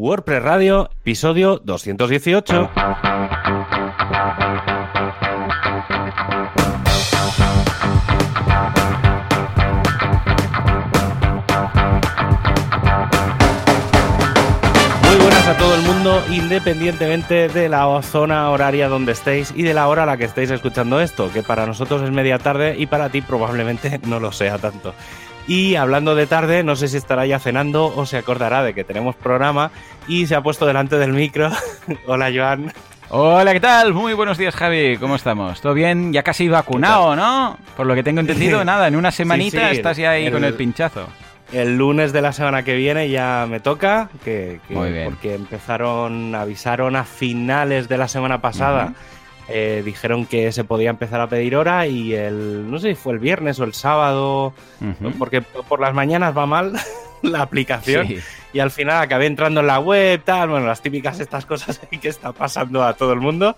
WordPress Radio, episodio 218. Muy buenas a todo el mundo, independientemente de la zona horaria donde estéis y de la hora a la que estéis escuchando esto, que para nosotros es media tarde y para ti probablemente no lo sea tanto. Y hablando de tarde, no sé si estará ya cenando o se acordará de que tenemos programa y se ha puesto delante del micro. Hola, Joan. Hola, ¿qué tal? Muy buenos días, Javi. ¿Cómo estamos? ¿Todo bien? Ya casi vacunado, ¿no? Por lo que tengo entendido, nada, en una semanita sí, estás ya ahí el- con el pinchazo. El lunes de la semana que viene ya me toca, que, que- Muy bien. porque empezaron, avisaron a finales de la semana pasada, eh, dijeron que se podía empezar a pedir hora y el, no sé si fue el viernes o el sábado, porque por las mañanas va mal la aplicación Sí. y al final acabé entrando en la web, tal, bueno, las típicas estas cosas que está pasando a todo el mundo.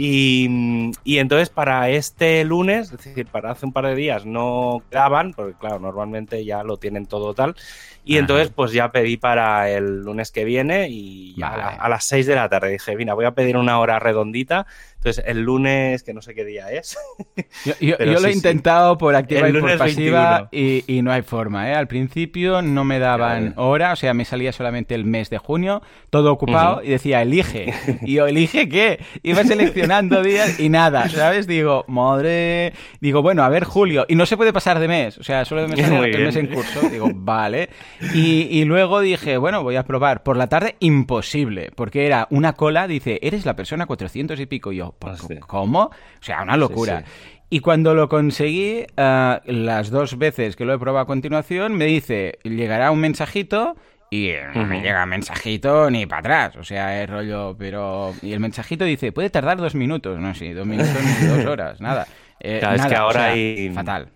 Y, y entonces para este lunes, es decir, para hace un par de días no daban, porque claro, normalmente ya lo tienen todo tal. Y Ajá. entonces pues ya pedí para el lunes que viene y la- a las 6 de la tarde dije, mira, voy a pedir una hora redondita. Entonces el lunes, que no sé qué día es, Yo, yo- Pero yo lo he sí. intentado por activa y por pasiva y, y no hay forma, ¿eh? Al principio no me daban Claro. hora, o sea, me salía solamente el mes de junio, todo ocupado, y decía, elige. Y yo, ¿elige qué? Iba seleccionando días y nada, ¿sabes? Digo, madre... Digo, bueno, a ver, julio. Y no se puede pasar de mes, o sea, solo me sale el mes en curso. Digo, vale. Y, y luego dije, bueno, voy a probar. Por la tarde, imposible, porque era una cola, dice, eres la persona 400 y pico. Y yo, "¿Pues. ¿cómo? O sea, una locura. sí. Y cuando lo conseguí, ah, las dos veces que lo he probado a continuación, me dice, llegará un mensajito y eh, no me llega mensajito ni para atrás. O sea, es rollo, pero... Y el mensajito dice, puede tardar dos minutos. No, sí, dos minutos ni dos horas, nada. Eh, Claro, es que ahora o sea, hay- Fatal.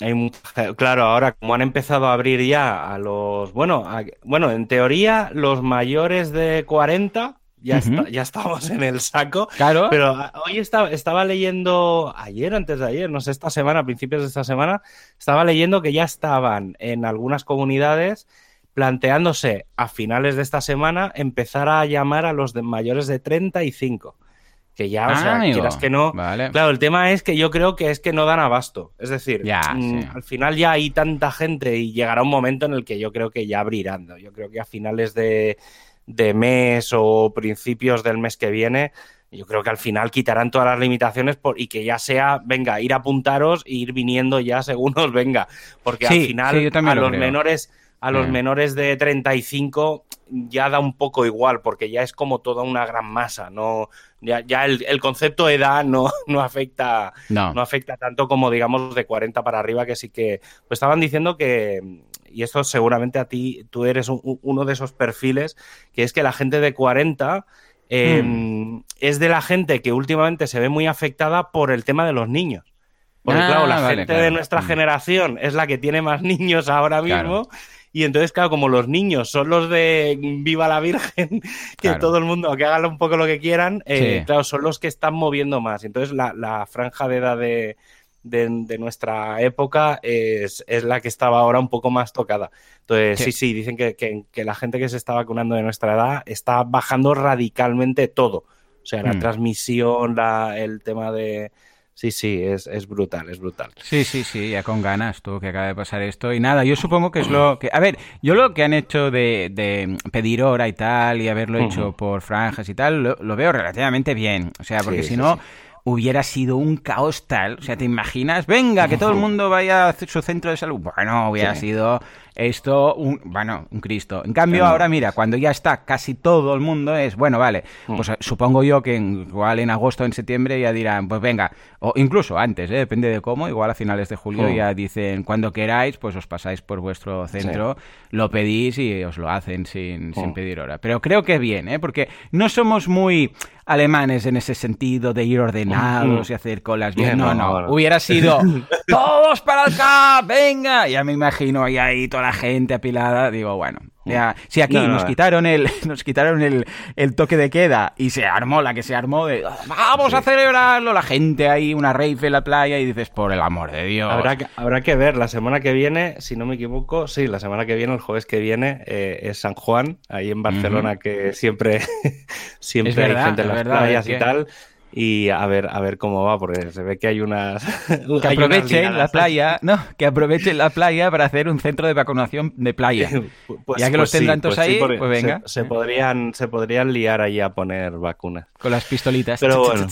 Hay claro, ahora como han empezado a abrir ya a los, bueno, a- bueno, en teoría los mayores de 40 ya, está- ya estamos en el saco, Claro. pero ah, hoy estaba, estaba leyendo, ayer, antes de ayer, no sé, esta semana, a principios de esta semana, estaba leyendo que ya estaban en algunas comunidades planteándose a finales de esta semana empezar a llamar a los de mayores de 35. Que ya, o Ah, sea, amigo. quieras que no, Vale. Claro, el tema es que yo creo que es que no dan abasto. Es decir, Ya, mm, sí. al final ya hay tanta gente y llegará un momento en el que yo creo que ya abrirán. ¿no? Yo creo que a finales de, de mes o principios del mes que viene, yo creo que al final quitarán todas las limitaciones por, y que ya sea, venga, ir a apuntaros e ir viniendo ya según os venga. Porque Sí, al final sí, a lo los creo. menores... A los Sí. menores de 35 ya da un poco igual, porque ya es como toda una gran masa. No, ya, ya el, el concepto edad no, no afecta No. no afecta tanto como digamos de 40 para arriba que sí que pues estaban diciendo que y esto seguramente a ti tú eres un- un- uno de esos perfiles que es que la gente de 40 eh, Hmm. es de la gente que últimamente se ve muy afectada por el tema de los niños porque Ah, claro la vale, gente claro. de nuestra Mm. generación es la que tiene más niños ahora Claro. mismo y entonces, claro, como los niños son los de Viva la Virgen, que Claro. todo el mundo, que hagan un poco lo que quieran, eh, Sí. claro, son los que están moviendo más. Entonces, la, la franja de edad de, de- de nuestra época es, es la que estaba ahora un poco más tocada. Entonces, sí, Sí. sí, dicen que, que- que la gente que se está vacunando de nuestra edad está bajando radicalmente todo. O sea, la Mm. transmisión, la- el tema de... Sí, sí, es, es brutal, es brutal. Sí, sí, sí, ya con ganas, tú, que acaba de pasar esto. Y nada, yo supongo que es lo que... A ver, yo lo que han hecho de, de pedir hora y tal, y haberlo hecho por franjas y tal, lo, lo veo relativamente bien. O sea, porque Sí, si no... sí. Hubiera sido un caos tal, o sea, ¿te imaginas? Venga, que todo el mundo vaya a su centro de salud. Bueno, hubiera Sí. sido esto, un, bueno, un Cristo. En cambio, Claro. ahora mira, cuando ya está casi todo el mundo es, bueno, vale, pues eh, supongo yo que en- igual en agosto o en septiembre ya dirán, pues venga, o incluso antes, ¿eh? depende de cómo, igual a finales de julio Mm. ya dicen, cuando queráis, pues os pasáis por vuestro centro, lo pedís y os lo hacen sin, sin Mm. pedir hora. Pero creo que bien, ¿eh? porque no somos muy alemanes en ese sentido de ir ordenados Mm. y hacer colas bien. No, no. hubiera sido todos para acá, venga. Ya me imagino ahí, ahí toda la gente apilada. Digo, bueno, Ya, si aquí nos quitaron el nos quitaron el, el, toque de queda y se armó la que se armó de vamos a celebrarlo, la gente ahí, una rave en la playa y dices, por el amor de Dios. Habrá que, habrá que ver, la semana que viene, si no me equivoco, sí, la semana que viene, el jueves que viene, eh, es San Juan, ahí en Barcelona, que siempre, siempre hay gente en las playas y tal y a ver, a ver cómo va, porque se ve que hay unas. Que aprovechen la playa, no, que aprovechen la playa para hacer un centro de vacunación de playa. pues, ya que los pues tendrán todos pues ahí, pues venga. Se, podrían, se podrían liar allí a poner vacunas. Con las pistolitas. Pero bueno.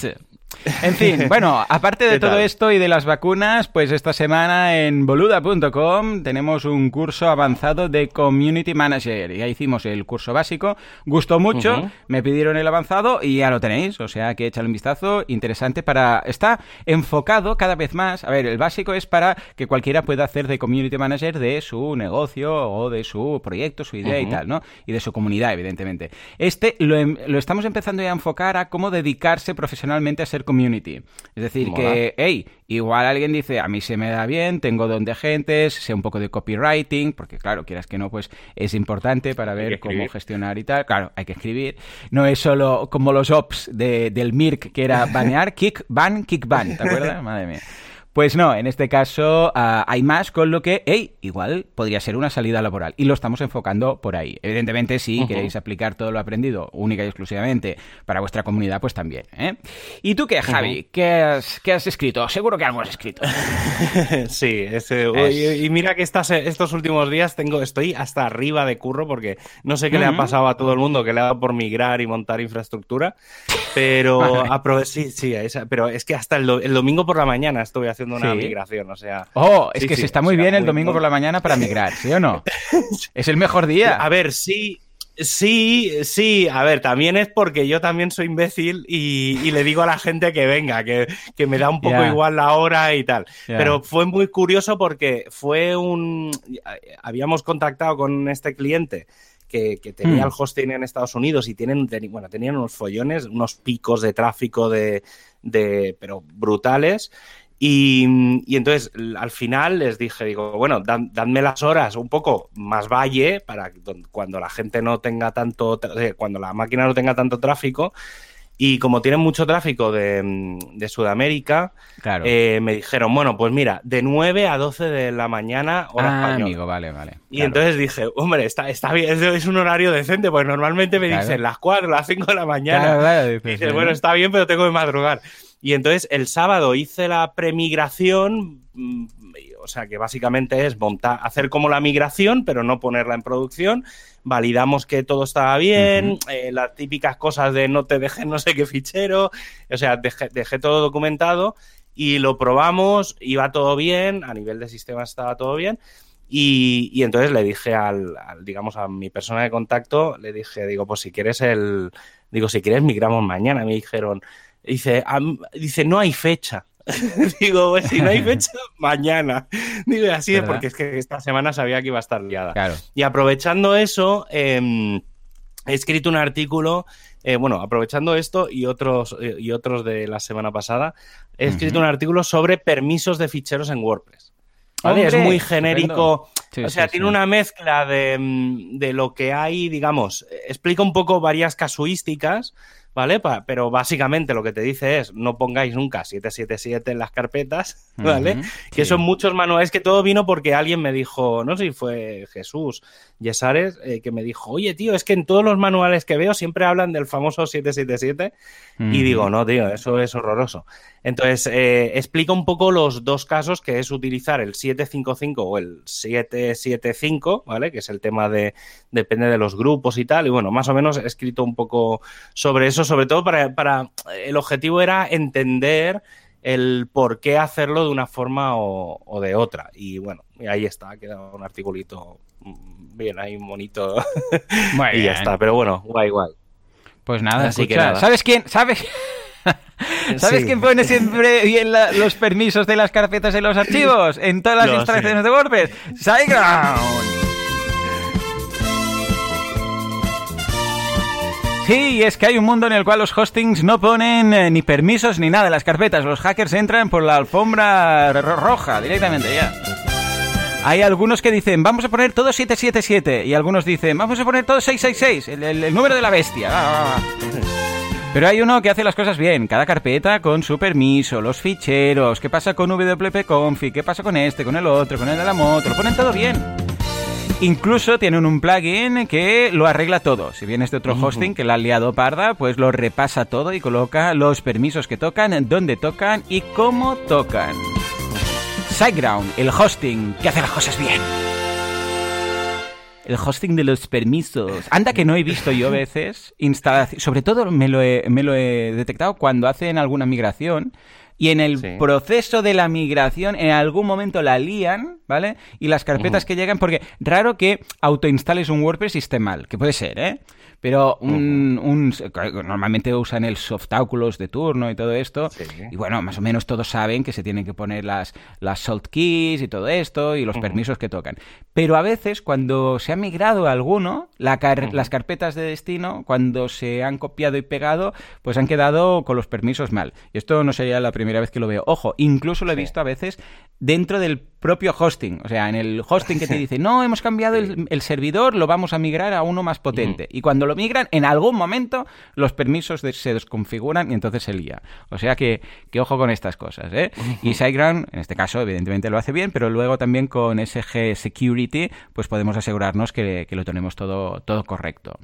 En fin, bueno, aparte de todo esto y de las vacunas, pues esta semana en boluda.com tenemos un curso avanzado de Community Manager. Ya hicimos el curso básico, gustó mucho, me pidieron el avanzado y ya lo tenéis, o sea que échale un vistazo, interesante para... Está enfocado cada vez más, a ver, el básico es para que cualquiera pueda hacer de Community Manager de su negocio o de su proyecto, su idea y tal, ¿no? Y de su comunidad, evidentemente. Este lo, em, lo estamos empezando ya a enfocar a cómo dedicarse profesionalmente a ser community. Es decir, que, hey, igual alguien dice, a mí se me da bien, tengo don de gentes, sé un poco de copywriting, porque claro, quieras que no, pues es importante para ver cómo gestionar y tal. Claro, hay que escribir. No es solo como los ops de, del Mirk, que era banear, kick, ban, kick, ban. ¿Te acuerdas? Madre mía. Pues no, en este caso ah, hay más, con lo que, hey, igual podría ser una salida laboral. Y lo estamos enfocando por ahí. Evidentemente, si queréis aplicar todo lo aprendido única y exclusivamente para vuestra comunidad, pues también. ¿eh? ¿Y tú qué, Javi? ¿Qué, has, has, escrito? Seguro que algo has escrito. sí, ese, y, mira que estas, estos últimos días tengo, estoy hasta arriba de curro porque no sé qué le ha pasado a todo el mundo que le ha dado por migrar y montar infraestructura. Pero sí, sí, pero es que hasta el, el domingo por la mañana estoy haciendo una migración, o sea... Oh, es que se está muy bien el domingo por la mañana para migrar, ¿sí o no? es el mejor día. A ver, sí, Sí, sí, a ver, también es porque yo también soy imbécil y, le digo a la gente que venga, que, me da un poco igual la hora y tal. Pero fue muy curioso porque fue un... Habíamos contactado con este cliente que, tenía hmm. el hosting en Estados Unidos y tienen, bueno, tenían unos follones, unos picos de tráfico de, de pero brutales. Y, entonces al final les dije, digo, bueno, dadme las horas un poco más valle para cuando la gente no tenga tanto, eh, cuando la máquina no tenga tanto tráfico. Y como tienen mucho tráfico de, Sudamérica, eh, me dijeron, bueno, pues mira, de 9 a 12 de la mañana, hora ah, amigo, vale, vale. Y entonces dije, hombre, está, está bien, es un horario decente, pues normalmente me dicen las 4, las 5 de la mañana. y dices, bueno, está bien, pero tengo que madrugar. Y entonces el sábado hice la premigración, mm, o sea que básicamente es montar, hacer como la migración, pero no ponerla en producción. Validamos que todo estaba bien, eh, las típicas cosas de no te dejes no sé qué fichero, o sea, dejé, todo documentado y lo probamos, iba todo bien, a nivel de sistema estaba todo bien. Y, entonces le dije al, digamos, a mi persona de contacto, le dije, digo, pues si quieres el, digo, si quieres migramos mañana. Me dijeron, Dice, dice, no hay fecha. Digo, pues si no hay fecha, mañana. Digo, así es, porque es que esta semana sabía que iba a estar liada. Y aprovechando eso, em, he escrito un artículo, eh, bueno, aprovechando esto y otros, eh, y otros de la semana pasada, he escrito un artículo sobre permisos de ficheros en WordPress. es muy genérico. o sea, tiene una mezcla de, de, lo que hay, digamos, explica un poco varias casuísticas ¿vale? pero básicamente lo que te dice es no pongáis nunca 777 en las carpetas, ¿vale? Que son muchos manuales, que todo vino porque alguien me dijo, no sé si fue Jesús Yesares, eh, que me dijo, oye, tío, es que en todos los manuales que veo siempre hablan del famoso 777 y digo, no, tío, eso es horroroso. Entonces, eh, explica un poco los dos casos, que es utilizar el 755 o el 775, ¿vale? Que es el tema de, depende de los grupos y tal, y bueno, más o menos he escrito un poco sobre eso sobre todo para, para, el objetivo era entender el por qué hacerlo de una forma o, de otra. Y bueno, ahí está, ha quedado un articulito bien ahí, bonito. y ya está, pero bueno, guay, guay. Pues nada, Así que ¿sabes quién? ¿Sabes? ¿Sabes quién pone siempre bien los permisos de las carpetas en los archivos? En todas las instalaciones de WordPress. SiteGround. Sí, es que hay un mundo en el cual los hostings no ponen eh, ni permisos ni nada en las carpetas. Los hackers entran por la alfombra roja directamente ya. Hay algunos que dicen, vamos a poner todo 777. Y algunos dicen, vamos a poner todo 666, el, el, número de la bestia. Pero hay uno que hace las cosas bien, cada carpeta con su permiso, los ficheros, qué pasa con WP Config, qué pasa con este, con el otro, con el de la moto, lo ponen todo bien. Incluso tienen un plugin que lo arregla todo. Si bien este otro hosting que la ha liado parda, pues lo repasa todo y coloca los permisos que tocan, dónde tocan y cómo tocan. SiteGround, el hosting que hace las cosas bien. El hosting de los permisos. Anda que no he visto yo a veces instalación. Sobre todo me lo, he, me lo he detectado cuando hacen alguna migración y en el proceso de la migración en algún momento la lían, ¿vale? Y las carpetas que llegan, porque raro que autoinstales un WordPress y esté mal, que puede ser, ¿eh? Pero un, normalmente usan el Softáculos de turno y todo esto. Y bueno, más o menos todos saben que se tienen que poner las, las salt keys y todo esto y los permisos que tocan. Pero a veces cuando se ha migrado alguno, las carpetas de destino, cuando se han copiado y pegado, pues han quedado con los permisos mal. Y esto no sería la primera vez que lo veo. Ojo, incluso lo he visto a veces dentro del propio hosting. O sea, en el hosting que te dice, no, hemos cambiado el, servidor, lo vamos a migrar a uno más potente. Y cuando lo migran, en algún momento los permisos se desconfiguran y entonces se lía. O sea que, que ojo con estas cosas. ¿eh? Y SiteGround, en este caso, evidentemente lo hace bien, pero luego también con SG Security, pues podemos asegurarnos que, lo tenemos todo, todo correcto.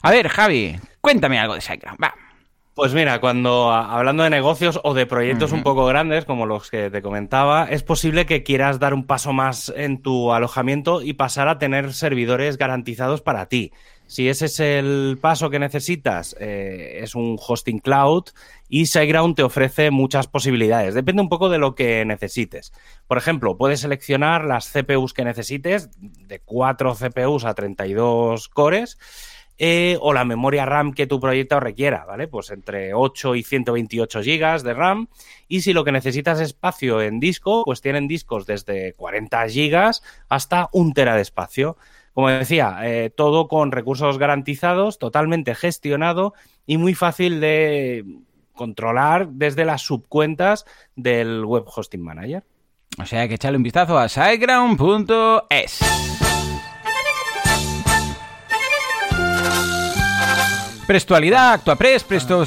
A ver, Javi, cuéntame algo de SiteGround. Va. Pues mira, cuando hablando de negocios o de proyectos un poco grandes, como los que te comentaba, es posible que quieras dar un paso más en tu alojamiento y pasar a tener servidores garantizados para ti. Si ese es el paso que necesitas, eh, es un hosting cloud y SiteGround te ofrece muchas posibilidades. Depende un poco de lo que necesites. Por ejemplo, puedes seleccionar las CPUs que necesites, de 4 CPUs a 32 cores eh, o la memoria RAM que tu proyecto requiera, ¿vale? Pues entre 8 y 128 GB de RAM. Y si lo que necesitas es espacio en disco, pues tienen discos desde 40 GB hasta un tera de espacio. Como decía, eh, todo con recursos garantizados, totalmente gestionado y muy fácil de controlar desde las subcuentas del Web Hosting Manager. O sea que echarle un vistazo a siteground.es. Prestualidad, ActuaPress, Presto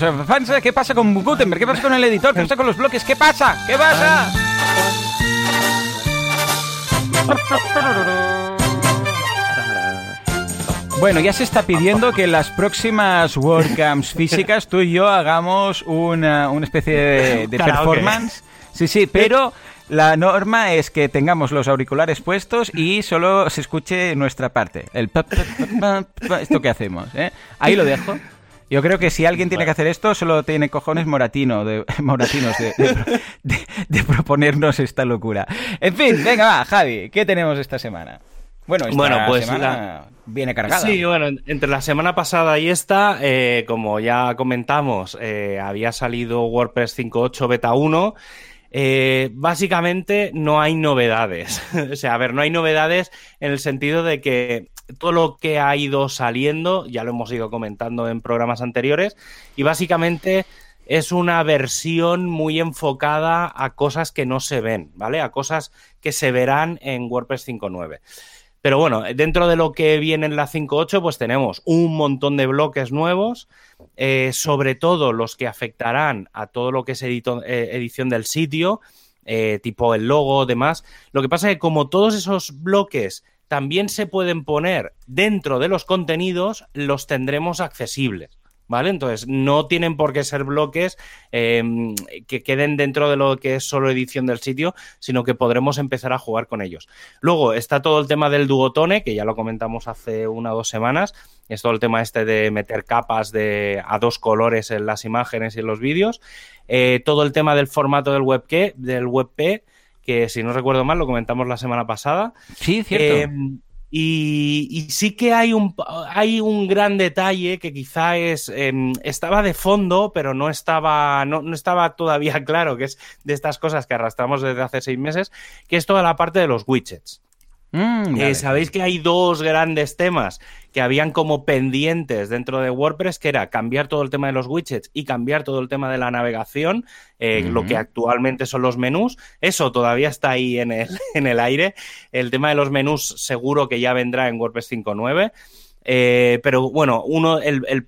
¿qué pasa con Gutenberg? ¿Qué pasa con el editor? ¿Qué pasa con los bloques? ¿Qué pasa? ¿Qué pasa? Bueno, ya se está pidiendo que en las próximas WordCamps físicas tú y yo hagamos una, especie de, de performance. Sí, sí, pero la norma es que tengamos los auriculares puestos y solo se escuche nuestra parte. El esto que hacemos. ¿eh? Ahí lo dejo. Yo creo que si alguien tiene que hacer esto, solo tiene cojones moratino de, moratinos de, proponernos esta locura. En fin, venga, va, Javi, ¿qué tenemos esta semana? Bueno, esta bueno, pues semana viene cargada. Sí, bueno, entre la semana pasada y esta, eh, como ya comentamos, eh, había salido WordPress 5.8 Beta 1 eh, básicamente no hay novedades. o sea, a ver, no hay novedades en el sentido de que todo lo que ha ido saliendo, ya lo hemos ido comentando en programas anteriores, y básicamente es una versión muy enfocada a cosas que no se ven, ¿vale? A cosas que se verán en WordPress 5.9. Pero bueno, dentro de lo que viene en la 5.8, pues tenemos un montón de bloques nuevos, eh, sobre todo los que afectarán a todo lo que es eh, edición del sitio, eh, tipo el logo, demás. Lo que pasa es que como todos esos bloques también se pueden poner dentro de los contenidos, los tendremos accesibles. ¿Vale? Entonces, no tienen por qué ser bloques em, que queden dentro de lo que es solo edición del sitio, sino que podremos empezar a jugar con ellos. Luego está todo el tema del duotone, que ya lo comentamos hace una o dos semanas. Es todo el tema este de meter capas de, a dos colores en las imágenes y en los vídeos. Eh, todo el tema del formato del WebP, del WebP, que si no recuerdo mal, lo comentamos la semana pasada. Sí, cierto. Em, y, sí que hay un, hay un gran detalle que quizá es, em, estaba de fondo, pero no estaba, no, no, estaba todavía claro, que es de estas cosas que arrastramos desde hace seis meses, que es toda la parte de los widgets. Mm, eh, Sabéis que hay dos grandes temas que habían como pendientes dentro de WordPress, que era cambiar todo el tema de los widgets y cambiar todo el tema de la navegación, eh, lo que actualmente son los menús. Eso todavía está ahí en el, en el aire. El tema de los menús seguro que ya vendrá en WordPress 5.9. Eh, pero bueno, uno,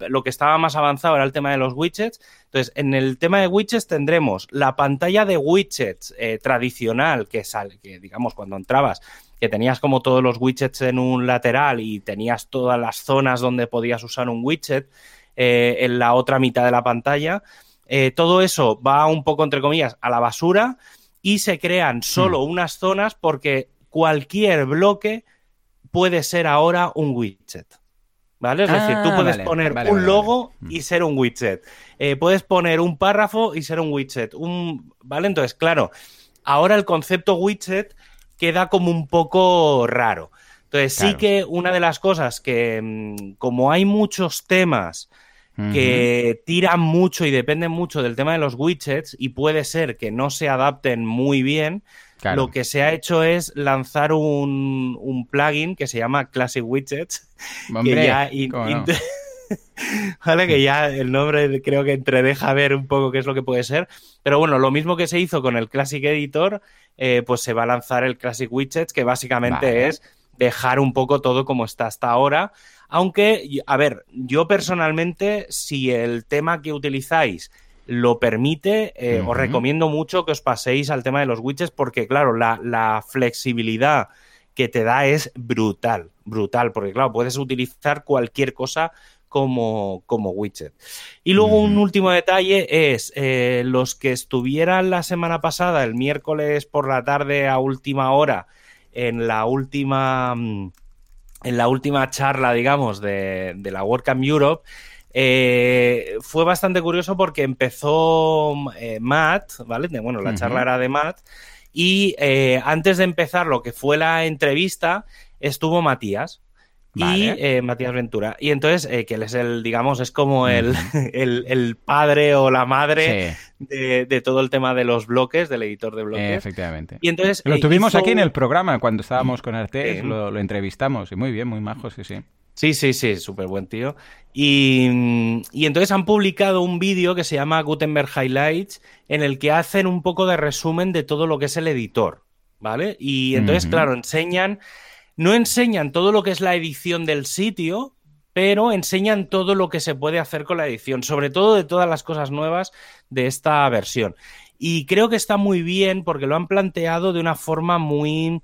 lo que estaba más avanzado era el tema de los widgets. Entonces, en el tema de widgets tendremos la pantalla de widgets eh, tradicional que sale, que digamos cuando entrabas, que tenías como todos los widgets en un lateral y tenías todas las zonas donde podías usar un widget eh, en la otra mitad de la pantalla. todo eso va un poco, entre comillas, a la basura y se crean solo hmm. unas zonas porque cualquier bloque puede ser ahora un widget. ¿Vale? Es decir, tú ah, puedes poner un logo mm. y ser un widget. Eh, puedes poner un párrafo y ser un widget. Un, ¿Vale? Entonces, claro, ahora el concepto widget queda como un poco raro. Entonces, sí que una de las cosas que, mm, como hay muchos temas que tiran mucho y dependen mucho del tema de los widgets y puede ser que no se adapten muy bien, lo que se ha hecho es lanzar un, plugin que se llama Classic Widgets. que ya vale, que ya el nombre creo que entredeja ver un poco qué es lo que puede ser. Pero bueno, lo mismo que se hizo con el Classic Editor, eh, pues se va a lanzar el Classic Widgets, que básicamente es dejar un poco todo como está hasta ahora. Aunque, a ver, yo personalmente, si el tema que utilizáis lo permite, eh, os recomiendo mucho que os paséis al tema de los widgets porque, claro, la, flexibilidad que te da es brutal, brutal, porque, claro, puedes utilizar cualquier cosa como, como widget. Y luego un último detalle es, eh, los que estuvieran la semana pasada, el miércoles por la tarde a última hora, en la última... Mm, en la última charla, digamos, de, de la WordCamp Europe, eh, fue bastante curioso porque empezó eh, Matt, ¿vale? bueno, la charla era de Matt. Y eh, antes de empezar lo que fue la entrevista, estuvo Matías. Y Matías Ventura. Y entonces, que él es el, digamos, es como el, el, padre o la madre de, todo el tema de los bloques, del editor de bloques. efectivamente. Y entonces. Lo tuvimos aquí en el programa cuando estábamos con Artes, lo, lo, entrevistamos. Y muy bien, muy majo, sí, sí. Sí, sí, sí, súper buen tío. Y, entonces han publicado un vídeo que se llama Gutenberg Highlights, en el que hacen un poco de resumen de todo lo que es el editor, ¿vale? Y entonces, claro, enseñan, no enseñan todo lo que es la edición del sitio, pero enseñan todo lo que se puede hacer con la edición, sobre todo de todas las cosas nuevas de esta versión. Y creo que está muy bien porque lo han planteado de una forma muy,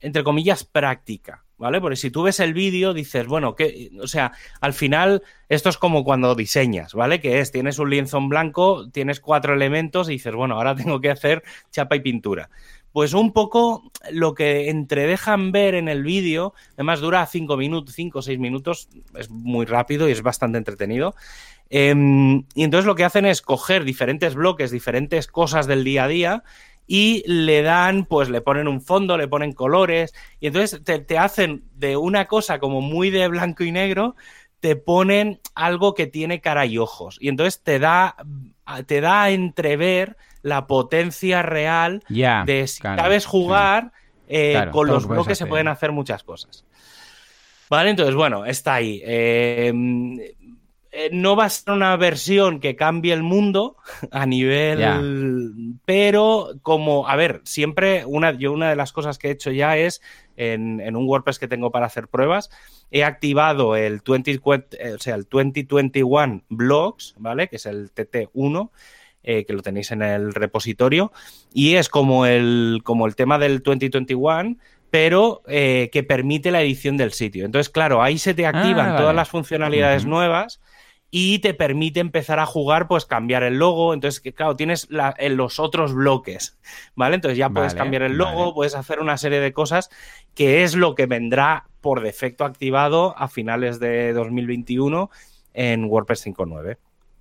entre comillas, práctica. ¿Vale? Porque si tú ves el vídeo, dices, bueno, que, o sea, al final esto es como cuando diseñas, ¿vale? Que es, tienes un lienzo en blanco, tienes cuatro elementos y dices, bueno, ahora tengo que hacer chapa y pintura. Pues un poco lo que entredejan ver en el vídeo, además dura cinco minutos, cinco o seis minutos, es muy rápido y es bastante entretenido. Em, y entonces lo que hacen es coger diferentes bloques, diferentes cosas del día a día y le dan, pues le ponen un fondo, le ponen colores y entonces te, hacen de una cosa como muy de blanco y negro, te ponen algo que tiene cara y ojos y entonces te da, te da a entrever la potencia real de si sabes jugar eh, con los bloques se pueden hacer muchas cosas. Vale, entonces bueno, está ahí. Eh, eh, no va a ser una versión que cambie el mundo a nivel. Pero, como, a ver, siempre una, yo una de las cosas que he hecho ya es en, un WordPress que tengo para hacer pruebas, he activado el, 20, eh, o sea, el 2021 Blogs, ¿vale? Que es el TT1. Eh, que lo tenéis en el repositorio, y es como el, como el tema del 2021, pero que permite la edición del sitio. Entonces, claro, ahí se te activan ah, todas las funcionalidades nuevas y te permite empezar a jugar, pues cambiar el logo. Entonces, claro, tienes en los otros bloques, ¿vale? Entonces ya puedes cambiar el logo, puedes hacer una serie de cosas que es lo que vendrá por defecto activado a finales de 2021 en WordPress 5.9.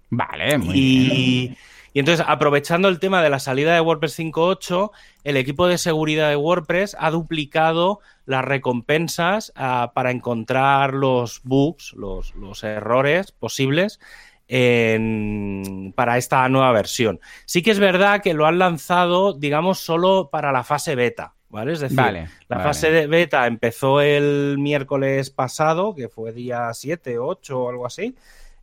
Vale, muy bien. Y entonces, aprovechando el tema de la salida de WordPress 5.8, el equipo de seguridad de WordPress ha duplicado las recompensas ah, para encontrar los bugs, los, errores posibles para esta nueva versión. Sí que es verdad que lo han lanzado, digamos, solo para la fase beta, ¿vale? Es decir, la fase de beta empezó el miércoles pasado, que fue día 7, 8 o algo así.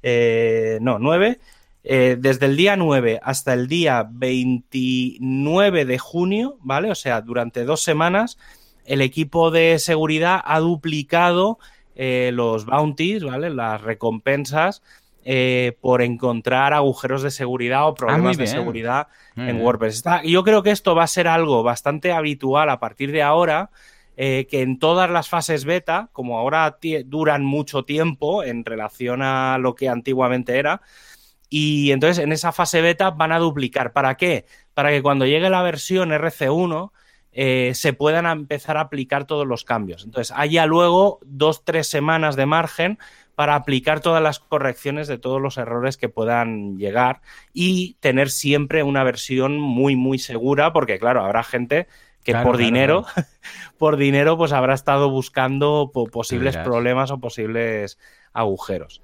Eh, no, 9. Eh, desde el día 9 hasta el día 29 de junio, ¿vale? O sea, durante dos semanas, el equipo de seguridad ha duplicado eh, los bounties, ¿vale? Las recompensas eh, por encontrar agujeros de seguridad o ah, problemas de seguridad en WordPress. yo creo que esto va a ser algo bastante habitual a partir de ahora. Eh, que en todas las fases beta, como ahora duran mucho tiempo en relación a lo que antiguamente era, y entonces en esa fase beta van a duplicar. ¿Para qué? Para que cuando llegue la versión RC1 eh, se puedan empezar a aplicar todos los cambios. Entonces haya luego dos, tres semanas de margen para aplicar todas las correcciones de todos los errores que puedan llegar y tener siempre una versión muy, muy segura, porque claro, habrá gente que por dinero, por dinero, pues habrá estado buscando posibles problemas o posibles agujeros.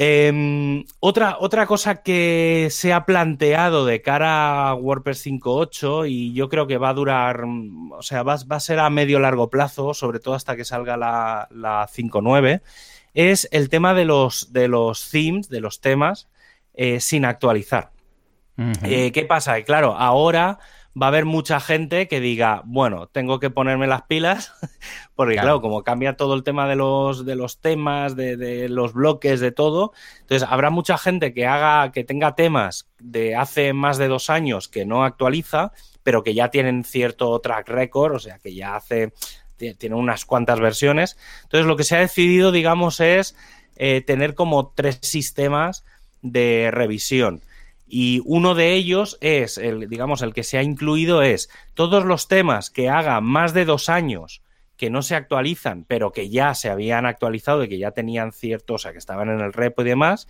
Em, otra, otra cosa que se ha planteado de cara a WordPress 5.8 y yo creo que va a durar, o sea, va, a ser a medio largo plazo, sobre todo hasta que salga la, la 5.9, es el tema de los, de los themes, de los temas, eh, sin actualizar. Eh, ¿Qué pasa? claro, ahora va a haber mucha gente que diga, bueno, tengo que ponerme las pilas, porque claro, como cambia todo el tema de los, de los temas, de, los bloques, de todo, entonces habrá mucha gente que haga, que tenga temas de hace más de dos años que no actualiza, pero que ya tienen cierto track record, o sea, que ya hace tiene unas cuantas versiones. Entonces, lo que se ha decidido, digamos, es eh, tener como tres sistemas de revisión. Y uno de ellos es, el, digamos, el que se ha incluido es todos los temas que haga más de dos años que no se actualizan, pero que ya se habían actualizado y que ya tenían cierto, o sea, que estaban en el repo y demás,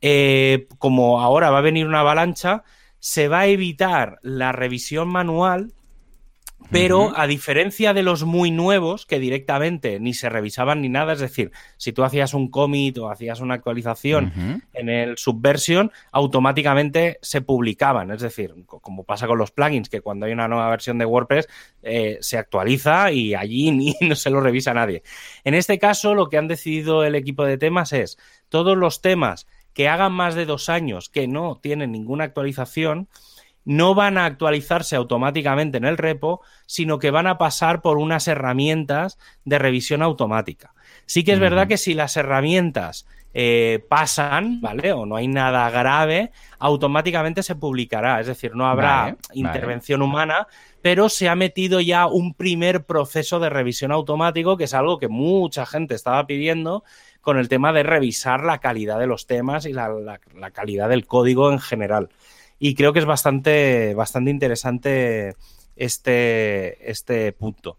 eh, como ahora va a venir una avalancha, se va a evitar la revisión manual pero a diferencia de los muy nuevos, que directamente ni se revisaban ni nada, es decir, si tú hacías un commit o hacías una actualización en el subversion, automáticamente se publicaban. Es decir, como pasa con los plugins, que cuando hay una nueva versión de WordPress eh, se actualiza y allí ni no se lo revisa nadie. En este caso, lo que han decidido el equipo de temas es todos los temas que hagan más de dos años que no tienen ninguna actualización, no van a actualizarse automáticamente en el repo, sino que van a pasar por unas herramientas de revisión automática. Sí que es verdad que si las herramientas eh, pasan, ¿vale? O no hay nada grave, automáticamente se publicará. Es decir, no habrá intervención humana, pero se ha metido ya un primer proceso de revisión automático, que es algo que mucha gente estaba pidiendo con el tema de revisar la calidad de los temas y la calidad del código en general y creo que es bastante, bastante interesante este, este punto.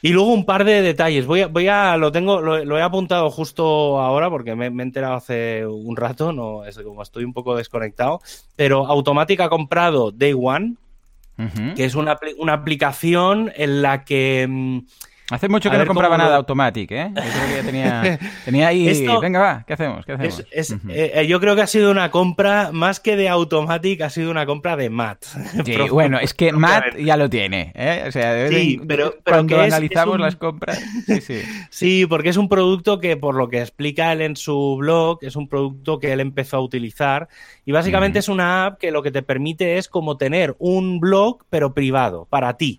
Y luego un par de detalles. Voy a, voy a lo tengo, lo, he apuntado justo ahora porque me, he enterado hace un rato, no es como estoy un poco desconectado. Pero Automática ha comprado Day One, que es una, una, aplicación en la que mm, Hace mucho que no compraba nada Automatic, ¿eh? Yo creo que ya tenía, tenía ahí... Venga, va, ¿qué hacemos? ¿Qué hacemos? Eh, eh, yo creo que ha sido una compra, más que de Automatic, ha sido una compra de Matt. Sí, bueno, es que Matt ya lo tiene, ¿eh? O sea, sí, pero, cuando analizamos las compras... Sí, sí. sí, porque es un producto que, por lo que explica él en su blog, es un producto que él empezó a utilizar y básicamente es una app que lo que te permite es como tener un blog, pero privado, para ti.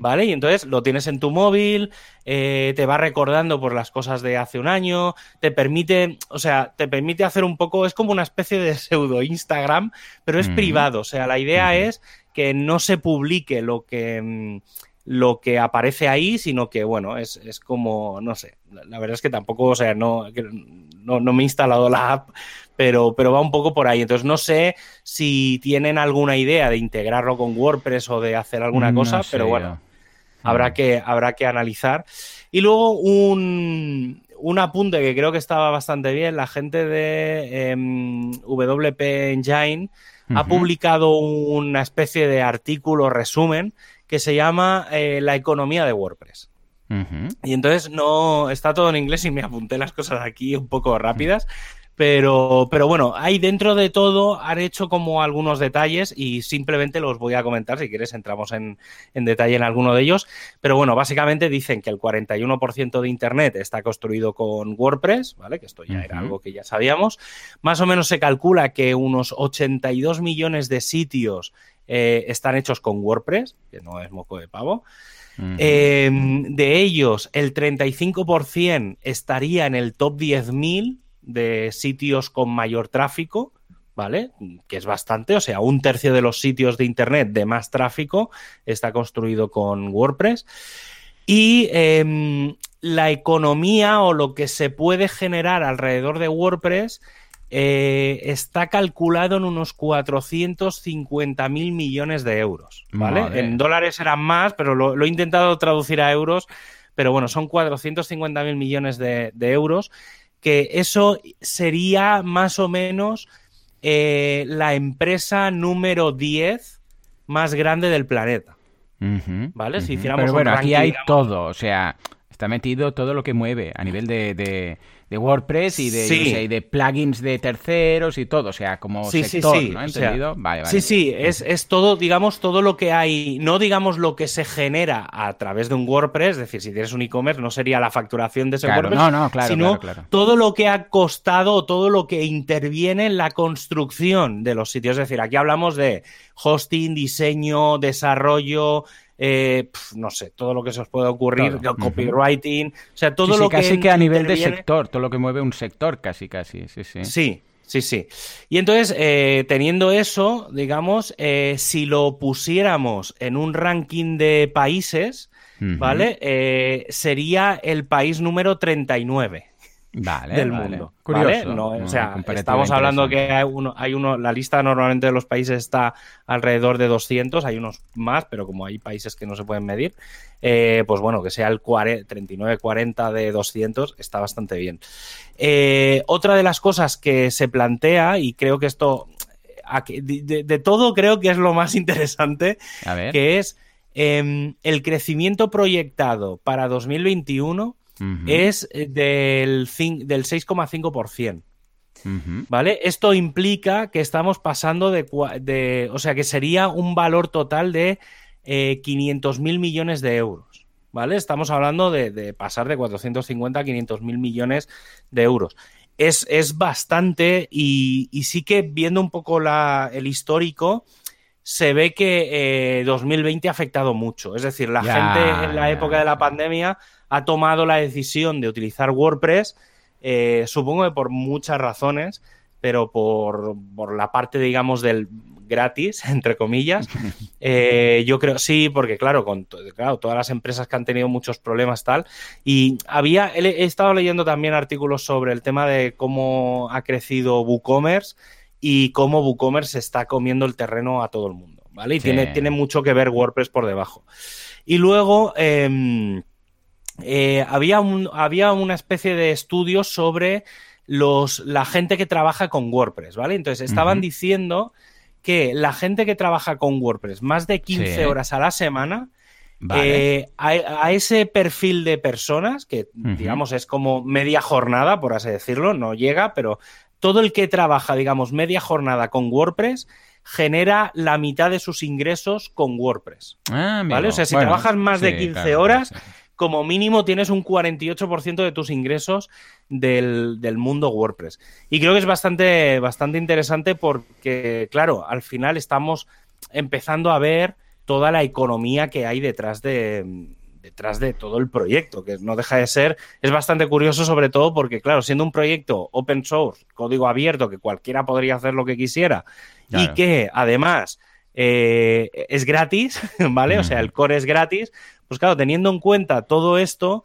¿Vale? Y entonces lo tienes en tu móvil, eh, te va recordando por las cosas de hace un año, te permite, o sea, te permite hacer un poco, es como una especie de pseudo Instagram, pero es privado. O sea, la idea es que no se publique lo que mm, lo que aparece ahí, sino que, bueno, es, es como, no sé, la, verdad es que tampoco, o sea, no, no, no, me he instalado la app, pero, pero va un poco por ahí. Entonces, no sé si tienen alguna idea de integrarlo con WordPress o de hacer alguna cosa, pero bueno, habrá mm. que, habrá que analizar. Y luego un, un apunte que creo que estaba bastante bien, la gente de em, WP Engine ha publicado una especie de artículo resumen que se llama eh, La economía de WordPress. Y entonces no está todo en inglés y me apunté las cosas aquí un poco rápidas, Pero, pero bueno, ahí dentro de todo han hecho como algunos detalles y simplemente los voy a comentar. Si quieres, entramos en, en detalle en alguno de ellos. Pero bueno, básicamente dicen que el 41% de Internet está construido con WordPress, ¿vale? Que esto ya era algo que ya sabíamos. Más o menos se calcula que unos 82 millones de sitios eh, están hechos con WordPress, que no es moco de pavo. Em, de ellos, el 35% estaría en el top 10.000 de sitios con mayor tráfico, ¿vale? Que es bastante, o sea, un tercio de los sitios de Internet de más tráfico está construido con WordPress. Y em, la economía o lo que se puede generar alrededor de WordPress eh, está calculado en unos 450 mil millones de euros, ¿vale? En dólares eran más, pero lo, he intentado traducir a euros, pero bueno, son 450 mil millones de, euros, que eso sería más o menos eh, la empresa número 10 más grande del planeta. ¿Vale? Si hiciéramos Pero bueno, aquí hay todo, o sea, está metido todo lo que mueve a nivel de de WordPress y de, de plugins de terceros y todo, o sea, como sector, ¿no? ¿Entendido? vale, vale. Sí, sí, es, es, todo, digamos, todo lo que hay, no digamos lo que se genera a través de un WordPress, es decir, si tienes un e-commerce no sería la facturación de ese WordPress, no, no, claro, sino todo lo que ha costado, todo lo que interviene en la construcción de los sitios, es decir, aquí hablamos de hosting, diseño, desarrollo, eh, no sé, todo lo que se os pueda ocurrir, copywriting, o sea, todo lo que... Casi que a nivel de sector, todo lo que mueve un sector, casi, casi, sí, sí. Sí, sí, sí. Y entonces, eh, teniendo eso, digamos, eh, si lo pusiéramos en un ranking de países, ¿vale? sería el país número 39 vale, del mundo. Curioso, o sea, estamos hablando que hay uno, hay uno, la lista normalmente de los países está alrededor de 200, hay unos más, pero como hay países que no se pueden medir, eh, pues bueno, que sea el 39-40 de 200 está bastante bien. Eh, otra de las cosas que se plantea, y creo que esto, de, todo creo que es lo más interesante, que es em, el crecimiento proyectado para 2021 es eh, del, del 6,5%. ¿Vale? Esto implica que estamos pasando de, O sea, que sería un valor total de eh, 500 mil millones de euros. ¿Vale? Estamos hablando de, pasar de 450 a 500 mil millones de euros. Es, es bastante y, sí que viendo un poco la, el histórico, se ve que 2020 eh, ha afectado mucho. Es decir, la gente en la época de la pandemia ha tomado la decisión de utilizar WordPress, eh, supongo que por muchas razones, pero por, la parte, digamos, del gratis, entre comillas. Eh, yo creo, sí, porque claro, con claro, todas las empresas que han tenido muchos problemas tal. Y había, he, estado leyendo también artículos sobre el tema de cómo ha crecido WooCommerce y cómo WooCommerce está comiendo el terreno a todo el mundo, ¿vale? Y tiene, tiene mucho que ver WordPress por debajo. Y luego... Em, eh, había, un, había una especie de estudio sobre los, la gente que trabaja con WordPress, ¿vale? Entonces estaban diciendo que la gente que trabaja con WordPress más de 15 horas a la semana, eh, a, ese perfil de personas, que digamos es como media jornada, por así decirlo, no llega, pero todo el que trabaja, digamos, media jornada con WordPress, genera la mitad de sus ingresos con WordPress. Ah, ¿Vale? O sea, si trabajas más de 15 horas como mínimo tienes un 48% de tus ingresos del, mundo WordPress. Y creo que es bastante, bastante interesante porque, claro, al final estamos empezando a ver toda la economía que hay detrás de, detrás de todo el proyecto, que no deja de ser, es bastante curioso sobre todo porque, claro, siendo un proyecto open source, código abierto, que cualquiera podría hacer lo que quisiera, y que además eh, es gratis, ¿vale? O sea, el core es gratis, pues claro, teniendo en cuenta todo esto,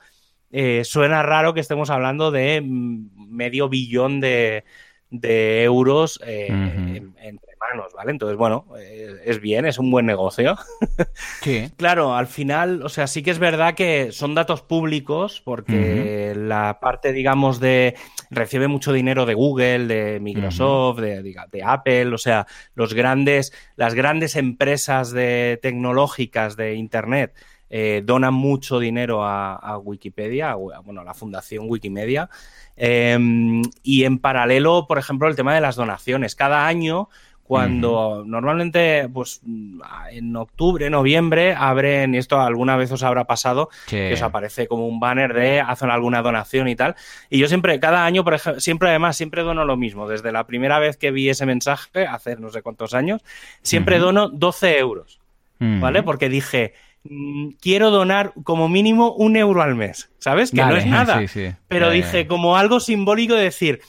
eh, suena raro que estemos hablando de medio billón de, euros eh, entre manos, ¿vale? Entonces, bueno, eh, es bien, es un buen negocio. Sí. claro, al final, o sea, sí que es verdad que son datos públicos porque la parte, digamos, de recibe mucho dinero de Google, de Microsoft, de, de, Apple, o sea, los grandes, las grandes empresas de tecnológicas de Internet eh, donan mucho dinero a, Wikipedia, bueno, a la fundación Wikimedia. Em, y en paralelo, por ejemplo, el tema de las donaciones. Cada año cuando normalmente, pues en octubre, noviembre, abren, y esto alguna vez os habrá pasado, que os aparece como un banner de hacen alguna donación y tal. Y yo siempre, cada año, por ejemplo, siempre además, siempre dono lo mismo. Desde la primera vez que vi ese mensaje, hace no sé cuántos años, siempre dono 12 euros. ¿Vale? Porque dije, mm, quiero donar como mínimo un euro al mes, ¿sabes? Que no es nada. Pero dije, como algo simbólico de decir,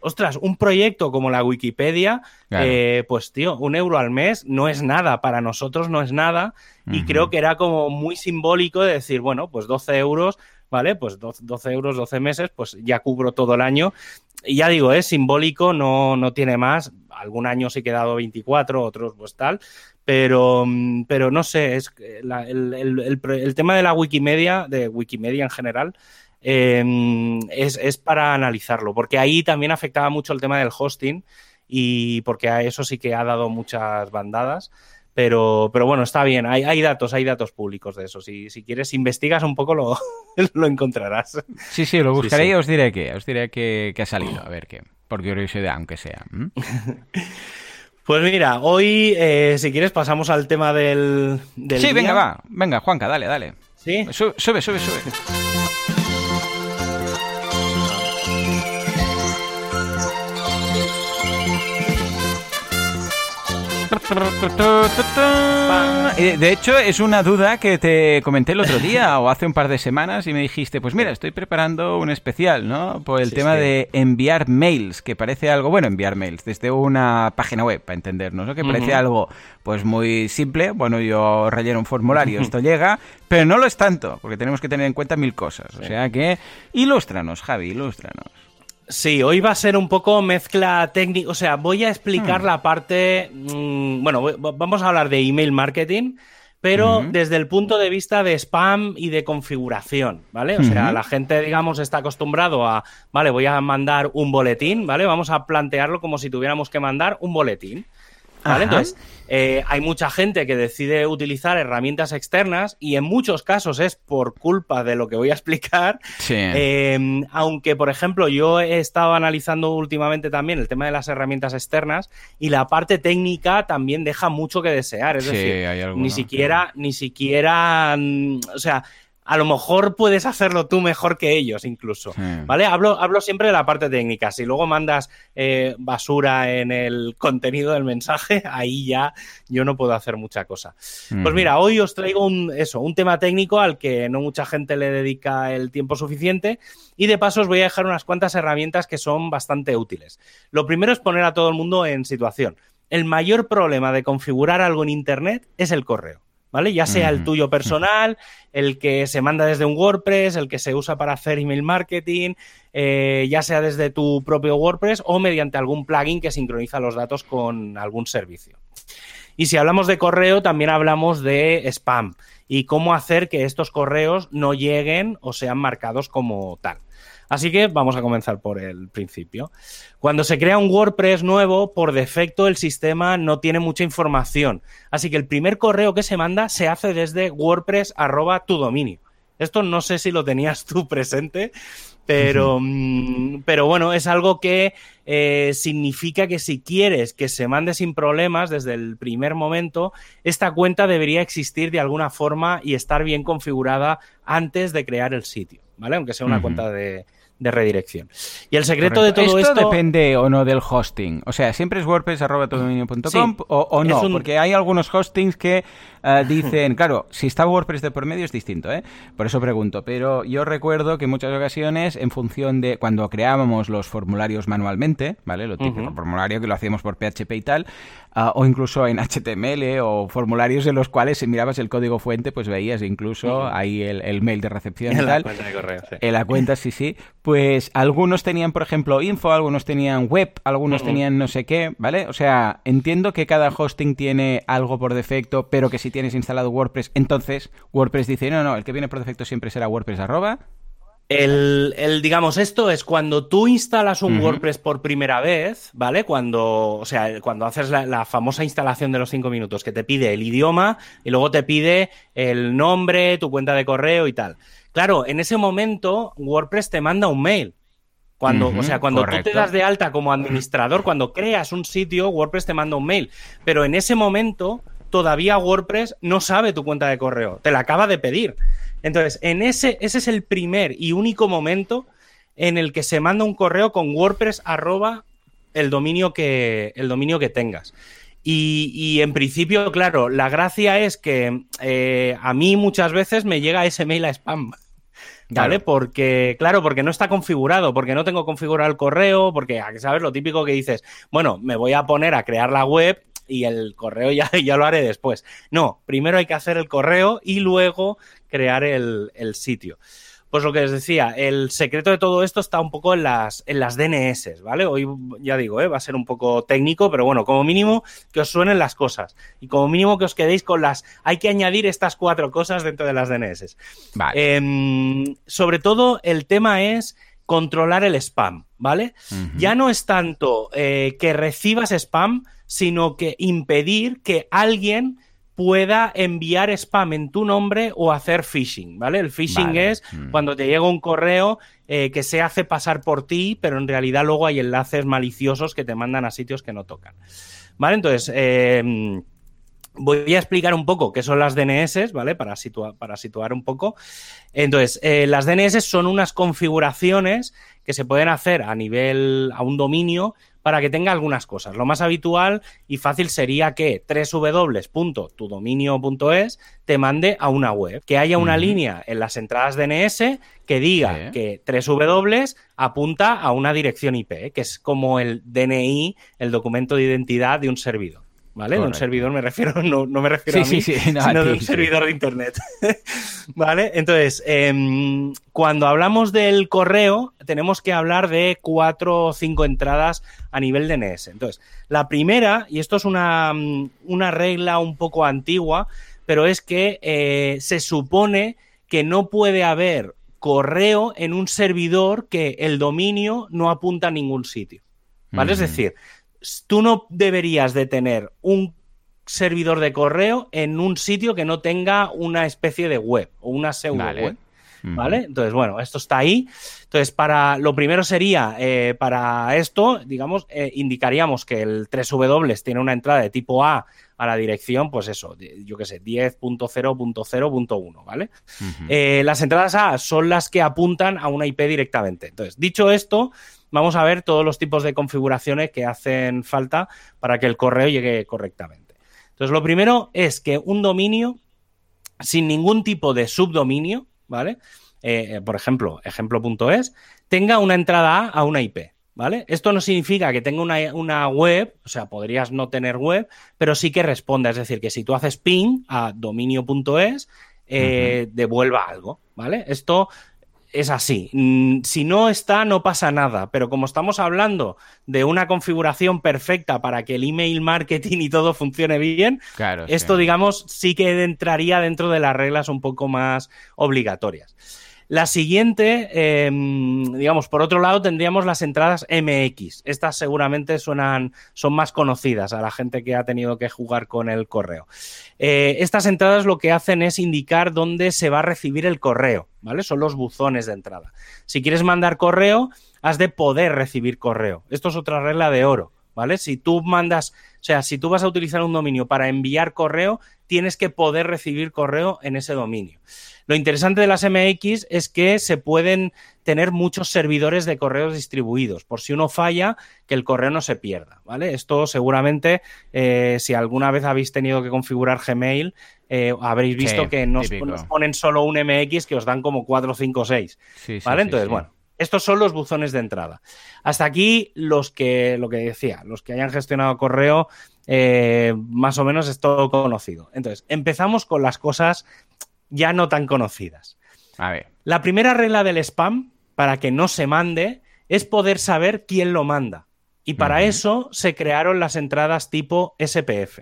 ostras, un proyecto como la Wikipedia, eh, pues tío, un euro al mes no es nada, para nosotros no es nada, y creo que era como muy simbólico de decir, bueno, pues 12 euros, ¿vale? Pues 12 euros, 12 meses, pues ya cubro todo el año. Y ya digo, es simbólico, no, no tiene más. Algún año sí he quedado 24, otros pues tal, pero, pero no sé, es el, el tema de la Wikimedia, de Wikimedia en general, Em, es, para analizarlo, porque ahí también afectaba mucho el tema del hosting y porque a eso sí que ha dado muchas bandadas. Pero, pero bueno, está bien, hay, hay datos, hay datos públicos de eso. Si, si quieres, investigas un poco, lo, lo encontrarás. Sí, sí, lo buscaré y os diré que, os diré que, ha salido, a ver qué, por curiosidad, aunque sea. Pues mira, hoy, eh, si quieres, pasamos al tema del. del sí, venga, va, venga, Juanca, dale, dale. Sí. Sube, sube, sube. sube. De hecho, es una duda que te comenté el otro día o hace un par de semanas y me dijiste, pues mira, estoy preparando un especial, ¿no? Por el tema de enviar mails, que parece algo, bueno, enviar mails desde una página web, para entendernos, ¿no? Que parece algo, pues muy simple. Bueno, yo relleno un formulario, esto llega, pero no lo es tanto, porque tenemos que tener en cuenta mil cosas. O sea que, ilústranos, Javi, ilústranos. Sí, hoy va a ser un poco mezcla técnica, o sea, voy a explicar hmm. la parte, mm, bueno, vamos a hablar de email marketing, pero desde el punto de vista de spam y de configuración, ¿vale? O sea, la gente, digamos, está acostumbrado a, vale, voy a mandar un boletín, ¿vale? Vamos a plantearlo como si tuviéramos que mandar un boletín. ¿Vale? Entonces, eh, hay mucha gente que decide utilizar herramientas externas y en muchos casos es por culpa de lo que voy a explicar. Em, aunque, por ejemplo, yo he estado analizando últimamente también el tema de las herramientas externas y la parte técnica también deja mucho que desear. Es decir, ni siquiera, ni siquiera, mm, o sea, a lo mejor puedes hacerlo tú mejor que ellos incluso, ¿vale? Hablo, hablo siempre de la parte técnica. Si luego mandas eh, basura en el contenido del mensaje, ahí ya yo no puedo hacer mucha cosa. Pues mira, hoy os traigo un, eso, un tema técnico al que no mucha gente le dedica el tiempo suficiente y de paso os voy a dejar unas cuantas herramientas que son bastante útiles. Lo primero es poner a todo el mundo en situación. El mayor problema de configurar algo en Internet es el correo. ¿Vale? Ya sea el tuyo personal, el que se manda desde un WordPress, el que se usa para hacer email marketing, eh, ya sea desde tu propio WordPress o mediante algún plugin que sincroniza los datos con algún servicio. Y si hablamos de correo, también hablamos de spam y cómo hacer que estos correos no lleguen o sean marcados como tal. Así que vamos a comenzar por el principio. Cuando se crea un WordPress nuevo, por defecto el sistema no tiene mucha información. Así que el primer correo que se manda se hace desde WordPress arroba tu dominio. Esto no sé si lo tenías tú presente, pero, mm, pero bueno, es algo que eh, significa que si quieres que se mande sin problemas desde el primer momento, esta cuenta debería existir de alguna forma y estar bien configurada antes de crear el sitio, ¿vale? Aunque sea una cuenta de, de redirección. Y el secreto de todo esto, esto... depende o no del hosting. O sea, siempre es wordpress.com o, o no, porque hay algunos hostings que eh, dicen, claro, si está WordPress de por medio es distinto, ¿eh? Por eso pregunto. Pero yo recuerdo que en muchas ocasiones, en función de cuando creábamos los formularios manualmente, ¿vale? Lo típico formulario que lo hacíamos por PHP y tal, ah, o incluso en HTML o formularios en los cuales si mirabas el código fuente, pues veías incluso ahí el, mail de recepción y tal. La cuenta de correo, sí. En la cuenta, sí, sí. Pues algunos tenían, por ejemplo, info, algunos tenían web, algunos tenían no sé qué, ¿vale? O sea, entiendo que cada hosting tiene algo por defecto, pero que si tienes instalado WordPress, entonces WordPress dice, no, no, el que viene por defecto siempre será WordPress arroba. El, digamos, esto es cuando tú instalas un WordPress por primera vez, ¿vale? Cuando, o sea, cuando haces la, famosa instalación de los cinco minutos, que te pide el idioma y luego te pide el nombre, tu cuenta de correo y tal. Claro, en ese momento WordPress te manda un mail. Cuando, o sea, cuando tú te das de alta como administrador, cuando creas un sitio, WordPress te manda un mail. Pero en ese momento, todavía WordPress no sabe tu cuenta de correo. Te la acaba de pedir. Entonces, en ese, ese es el primer y único momento en el que se manda un correo con WordPress arroba el dominio que, el dominio que tengas. Y, en principio, claro, la gracia es que eh, a mí muchas veces me llega ese mail a spam. ¿Vale? Porque, claro, porque no está configurado, porque no tengo configurado el correo, porque, ¿sabes? Lo típico que dices, bueno, me voy a poner a crear la web y el correo ya, ya lo haré después. No, primero hay que hacer el correo y luego crear el, sitio. Pues lo que les decía, el secreto de todo esto está un poco en las, en las DNS, ¿vale? Hoy ya digo, ¿eh? va a ser un poco técnico, pero bueno, como mínimo que os suenen las cosas y como mínimo que os quedéis con las... Hay que añadir estas cuatro cosas dentro de las DNS. Em, sobre todo el tema es controlar el spam, ¿vale? Ya no es tanto eh, que recibas spam, sino que impedir que alguien pueda enviar spam en tu nombre o hacer phishing, ¿vale? El phishing es mm. cuando te llega un correo eh, que se hace pasar por ti, pero en realidad luego hay enlaces maliciosos que te mandan a sitios que no tocan. ¿Vale? Entonces, eh, voy a explicar un poco qué son las DNS, ¿vale? Para, para situar un poco. Entonces, eh, las DNS son unas configuraciones que se pueden hacer a nivel, a un dominio para que tenga algunas cosas. Lo más habitual y fácil sería que www.tudominio.es te mande a una web, que haya una línea en las entradas DNS que diga que 3W apunta a una dirección IP, que es como el DNI, el documento de identidad de un servidor. ¿Vale? De un servidor me refiero, no, me refiero a mí, sino de un servidor de internet. ¿Vale? Entonces, em, cuando hablamos del correo, tenemos que hablar de cuatro o cinco entradas a nivel DNS. Entonces, la primera, y esto es una, una regla un poco antigua, pero es que eh, se supone que no puede haber correo en un servidor que el dominio no apunta a ningún sitio. ¿Vale? Es decir, tú no deberías de tener un servidor de correo en un sitio que no tenga una especie de web o una pseudo web. Vale. Entonces, bueno, esto está ahí. Entonces, para lo primero sería, eh, para esto, digamos, eh, indicaríamos que el 3W tiene una entrada de tipo A a la dirección, pues eso, yo qué sé, 10.0.0.1, ¿vale? Eh, las entradas A son las que apuntan a una IP directamente. Entonces, dicho esto, vamos a ver todos los tipos de configuraciones que hacen falta para que el correo llegue correctamente. Entonces, lo primero es que un dominio sin ningún tipo de subdominio, ¿vale? Eh, eh, por ejemplo, ejemplo.es, tenga una entrada A a una IP, ¿vale? Esto no significa que tenga una, web, o sea, podrías no tener web, pero sí que responda, es decir, que si tú haces ping a dominio.es, eh, devuelva algo, ¿vale? Esto es así. Mm, si no está, no pasa nada. Pero como estamos hablando de una configuración perfecta para que el email marketing y todo funcione bien, esto, digamos, sí que entraría dentro de las reglas un poco más obligatorias. La siguiente, em, digamos, por otro lado, tendríamos las entradas MX. Estas seguramente suenan, son más conocidas a la gente que ha tenido que jugar con el correo. Eh, estas entradas lo que hacen es indicar dónde se va a recibir el correo, ¿vale? Son los buzones de entrada. Si quieres mandar correo, has de poder recibir correo. Esto es otra regla de oro. ¿Vale? Si tú mandas, o sea, si tú vas a utilizar un dominio para enviar correo, tienes que poder recibir correo en ese dominio. Lo interesante de las MX es que se pueden tener muchos servidores de correos distribuidos, por si uno falla, que el correo no se pierda, ¿vale? Esto seguramente, eh, si alguna vez habéis tenido que configurar Gmail, eh, habréis visto que nos, ponen solo un MX que os dan como 4, 5, 6, ¿vale? Entonces, bueno, estos son los buzones de entrada. Hasta aquí los que, lo que decía, los que hayan gestionado correo, eh, más o menos es todo conocido. Entonces, empezamos con las cosas ya no tan conocidas. A ver. La primera regla del spam, para que no se mande, es poder saber quién lo manda. Y para eso se crearon las entradas tipo SPF.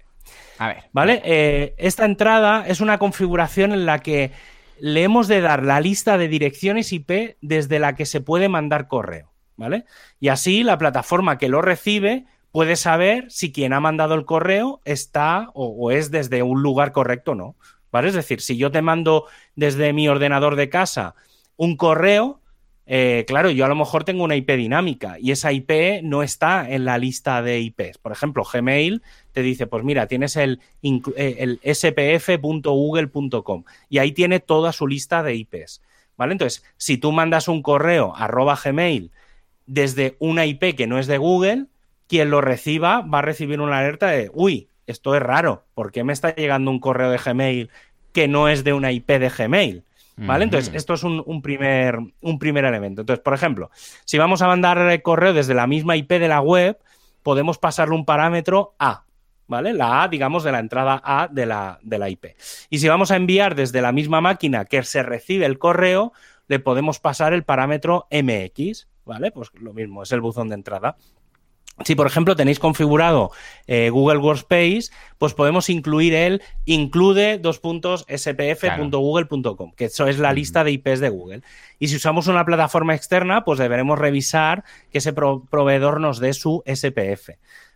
A ver. ¿Vale? Eh, esta entrada es una configuración en la que le hemos de dar la lista de direcciones IP desde la que se puede mandar correo, ¿vale? Y así la plataforma que lo recibe puede saber si quien ha mandado el correo está o, es desde un lugar correcto o no, ¿vale? Es decir, si yo te mando desde mi ordenador de casa un correo, eh, claro, yo a lo mejor tengo una IP dinámica y esa IP no está en la lista de IPs. Por ejemplo, Gmail te dice, pues mira, tienes el, eh, el spf.google.com y ahí tiene toda su lista de IPs. ¿Vale? Entonces, si tú mandas un correo arroba Gmail desde una IP que no es de Google, quien lo reciba va a recibir una alerta de, uy, esto es raro, ¿por qué me está llegando un correo de Gmail que no es de una IP de Gmail? ¿Vale? Entonces, esto es un, primer, un primer elemento. Entonces, por ejemplo, si vamos a mandar correo desde la misma IP de la web, podemos pasarle un parámetro A, ¿vale? La A, digamos, de la entrada A de la, de la IP. Y si vamos a enviar desde la misma máquina que se recibe el correo, le podemos pasar el parámetro MX, ¿vale? Pues lo mismo, es el buzón de entrada. Si, por ejemplo, tenéis configurado eh, Google Workspace, pues podemos incluir el include dos spf.google.com, que eso es la lista de IPs de Google. Y si usamos una plataforma externa, pues deberemos revisar que ese proveedor nos dé su SPF.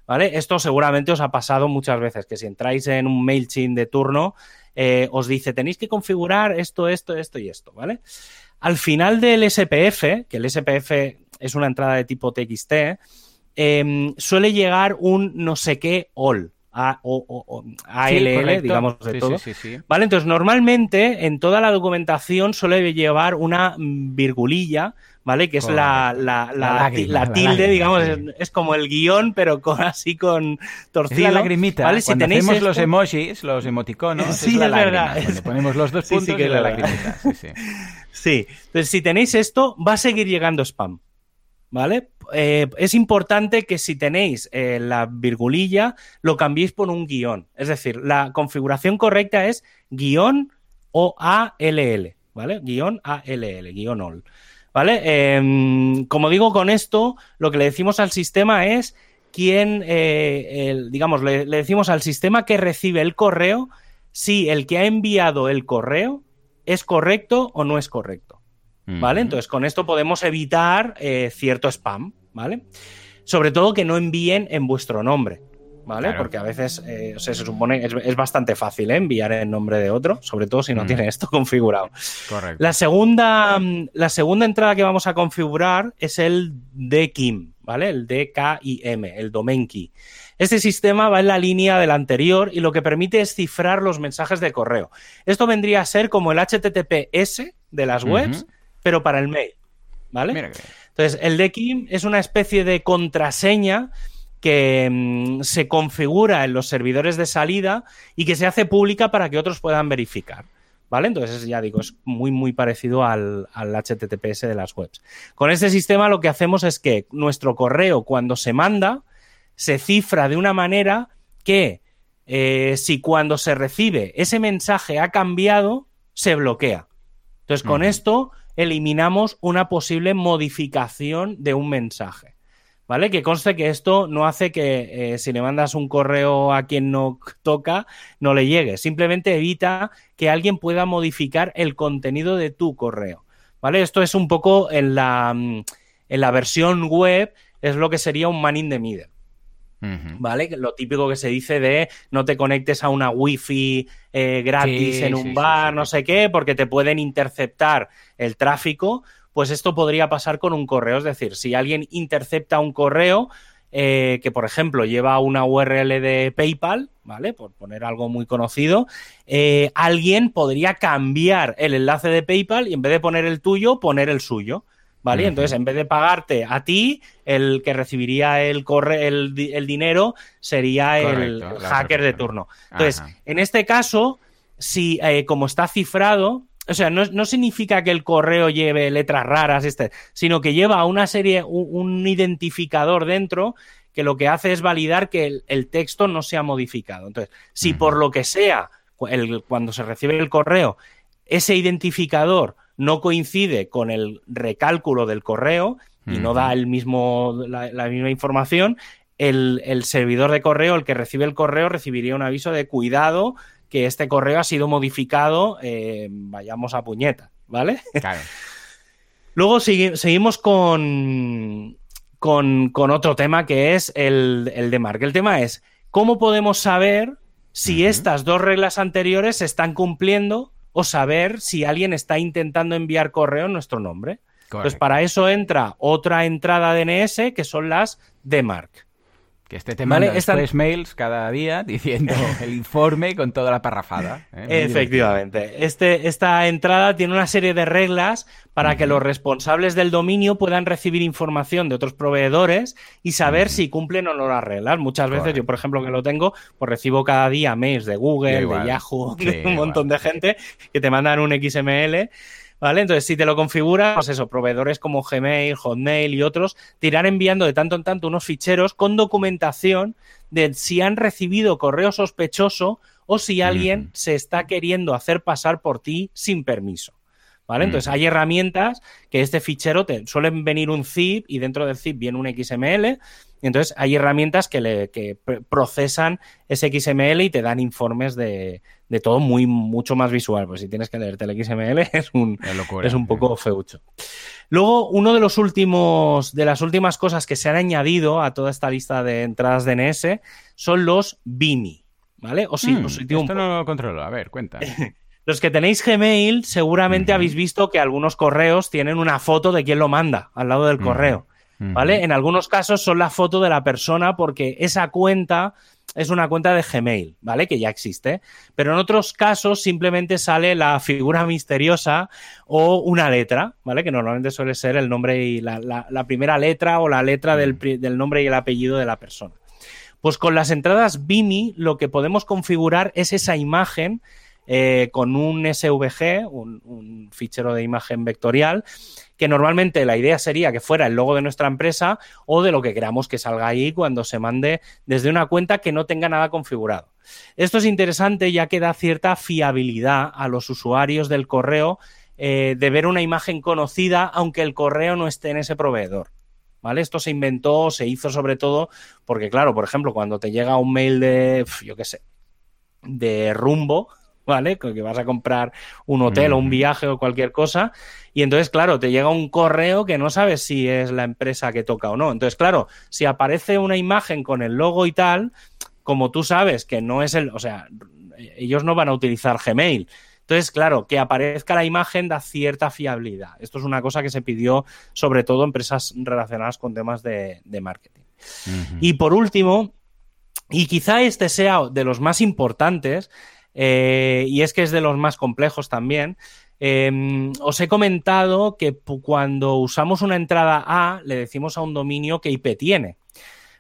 ¿Vale? Esto seguramente os ha pasado muchas veces, que si entráis en un MailChimp de turno, eh, os dice, tenéis que configurar esto, esto, esto y esto, ¿vale? Al final del SPF, que el SPF es una entrada de tipo TXT, Em, suele llegar un no sé qué all. A, o, ALL, digamos de todo. vale, entonces normalmente en toda la documentación suele llevar una virgulilla, ¿vale? Que es la, la, tilde, digamos, es, como el guion, pero con, así con torcido. Es la lagrimita. ¿vale? Si tenéis los emojis, los emoticonos, sí, es, la verdad. Cuando ponemos los dos puntos que es la lagrimita. Sí, entonces si tenéis esto, va a seguir llegando spam. ¿Vale? Eh, es importante que si tenéis eh, la virgulilla, lo cambiéis por un guion. Es decir, la configuración correcta es guion o ALL, ¿vale? Guión ALL, guion all. ¿Vale? Em, como digo, con esto, lo que le decimos al sistema es quién, eh, digamos, le decimos al sistema que recibe el correo si el que ha enviado el correo es correcto o no es correcto. ¿Vale? Entonces, con esto podemos evitar eh, cierto spam, ¿vale? Sobre todo que no envíen en vuestro nombre, ¿vale? Porque a veces eh, se supone es, es bastante fácil ¿eh? enviar en nombre de otro, sobre todo si no tiene esto configurado. Correcto. La segunda, la segunda entrada que vamos a configurar es el DKIM, ¿vale? El DKIM, el domain key. Este sistema va en la línea del anterior y lo que permite es cifrar los mensajes de correo. Esto vendría a ser como el HTTPS de las webs, pero para el mail. ¿Vale? Entonces, el DKIM es una especie de contraseña que mm, se configura en los servidores de salida y que se hace pública para que otros puedan verificar. ¿Vale? Entonces, ya digo, es muy, muy parecido al, HTTPS de las webs. Con este sistema lo que hacemos es que nuestro correo, cuando se manda, se cifra de una manera que eh, si cuando se recibe ese mensaje ha cambiado, se bloquea. Entonces, con esto eliminamos una posible modificación de un mensaje. ¿Vale? Que conste que esto no hace que eh, si le mandas un correo a quien no toca, no le llegue. Simplemente evita que alguien pueda modificar el contenido de tu correo. ¿Vale? Esto es un poco en la, mm, en la versión web, es lo que sería un man in the middle. ¿Vale? Lo típico que se dice de no te conectes a una wifi eh, gratis en un bar, no sé qué, porque te pueden interceptar el tráfico. Pues esto podría pasar con un correo. Es decir, si alguien intercepta un correo, eh, que por ejemplo lleva una URL de PayPal, ¿vale? Por poner algo muy conocido, eh, alguien podría cambiar el enlace de PayPal y en vez de poner el tuyo, poner el suyo. ¿Vale? Entonces, en vez de pagarte a ti, el que recibiría el, corre el, dinero sería el hacker de turno. Entonces, en este caso, si eh, como está cifrado, o sea, no, significa que el correo lleve letras raras, este, sino que lleva una serie, un, identificador dentro que lo que hace es validar que el, texto no se ha modificado. Entonces, si por lo que sea, cuando se recibe el correo, ese identificador no coincide con el recálculo del correo y no da el mismo, la, misma información, el, servidor de correo, el que recibe el correo, recibiría un aviso de cuidado que este correo ha sido modificado, eh, vayamos a puñeta, ¿vale? Claro. Luego seguimos con, con, otro tema que es el, el de Mark. El tema es, ¿cómo podemos saber si estas dos reglas anteriores se están cumpliendo o saber si alguien está intentando enviar correo en nuestro nombre? Pues para eso entra otra entrada DNS que son las de Mark. Que este te manda mails cada día diciendo el informe con toda la parrafada. ¿eh? Efectivamente. Este, esta entrada tiene una serie de reglas para que los responsables del dominio puedan recibir información de otros proveedores y saber si cumplen o no las reglas. Muchas veces, yo por ejemplo que lo tengo, pues recibo cada día mails de Google, de Yahoo, de un montón de gente que te mandan un XML ¿Vale? Entonces, si te lo configuras, pues eso, proveedores como Gmail, Hotmail y otros te irán enviando de tanto en tanto unos ficheros con documentación de si han recibido correo sospechoso o si alguien se está queriendo hacer pasar por ti sin permiso. ¿Vale? Entonces hay herramientas que este fichero te suelen venir un zip y dentro del zip viene un XML entonces hay herramientas que, le, procesan ese XML y te dan informes de, todo muy mucho más visual. Pues si tienes que leerte el XML es un, es un poco feucho. Luego, uno de los últimos, de las últimas cosas que se han añadido a toda esta lista de entradas DNS son los BIMI. ¿Vale? O sí, mm, esto no lo controlo. A ver, cuenta. Los que tenéis Gmail seguramente habéis visto que algunos correos tienen una foto de quién lo manda al lado del correo. ¿Vale? En algunos casos son la foto de la persona porque esa cuenta es una cuenta de Gmail, ¿vale? Que ya existe. Pero en otros casos simplemente sale la figura misteriosa o una letra, ¿vale? Que normalmente suele ser el nombre y la, primera letra o la letra del, nombre y el apellido de la persona. Pues con las entradas BIMI lo que podemos configurar es esa imagen eh, con un SVG, un, fichero de imagen vectorial, que normalmente la idea sería que fuera el logo de nuestra empresa o de lo que queramos que salga ahí cuando se mande desde una cuenta que no tenga nada configurado. Esto es interesante ya que da cierta fiabilidad a los usuarios del correo eh, de ver una imagen conocida aunque el correo no esté en ese proveedor. ¿Vale? Esto se inventó, se hizo sobre todo porque, claro, por ejemplo, cuando te llega un mail de, yo qué sé, de rumbo, ¿vale? Que vas a comprar un hotel o un viaje o cualquier cosa. Y entonces, claro, te llega un correo que no sabes si es la empresa que toca o no. Entonces, claro, si aparece una imagen con el logo y tal, como tú sabes que no es el, o sea, ellos no van a utilizar Gmail. Entonces, claro, que aparezca la imagen da cierta fiabilidad. Esto es una cosa que se pidió sobre todo empresas relacionadas con temas de, marketing. Y por último, y quizá este sea de los más importantes, eh, y es que es de los más complejos también. Em, os he comentado que cuando usamos una entrada A, le decimos a un dominio qué IP tiene.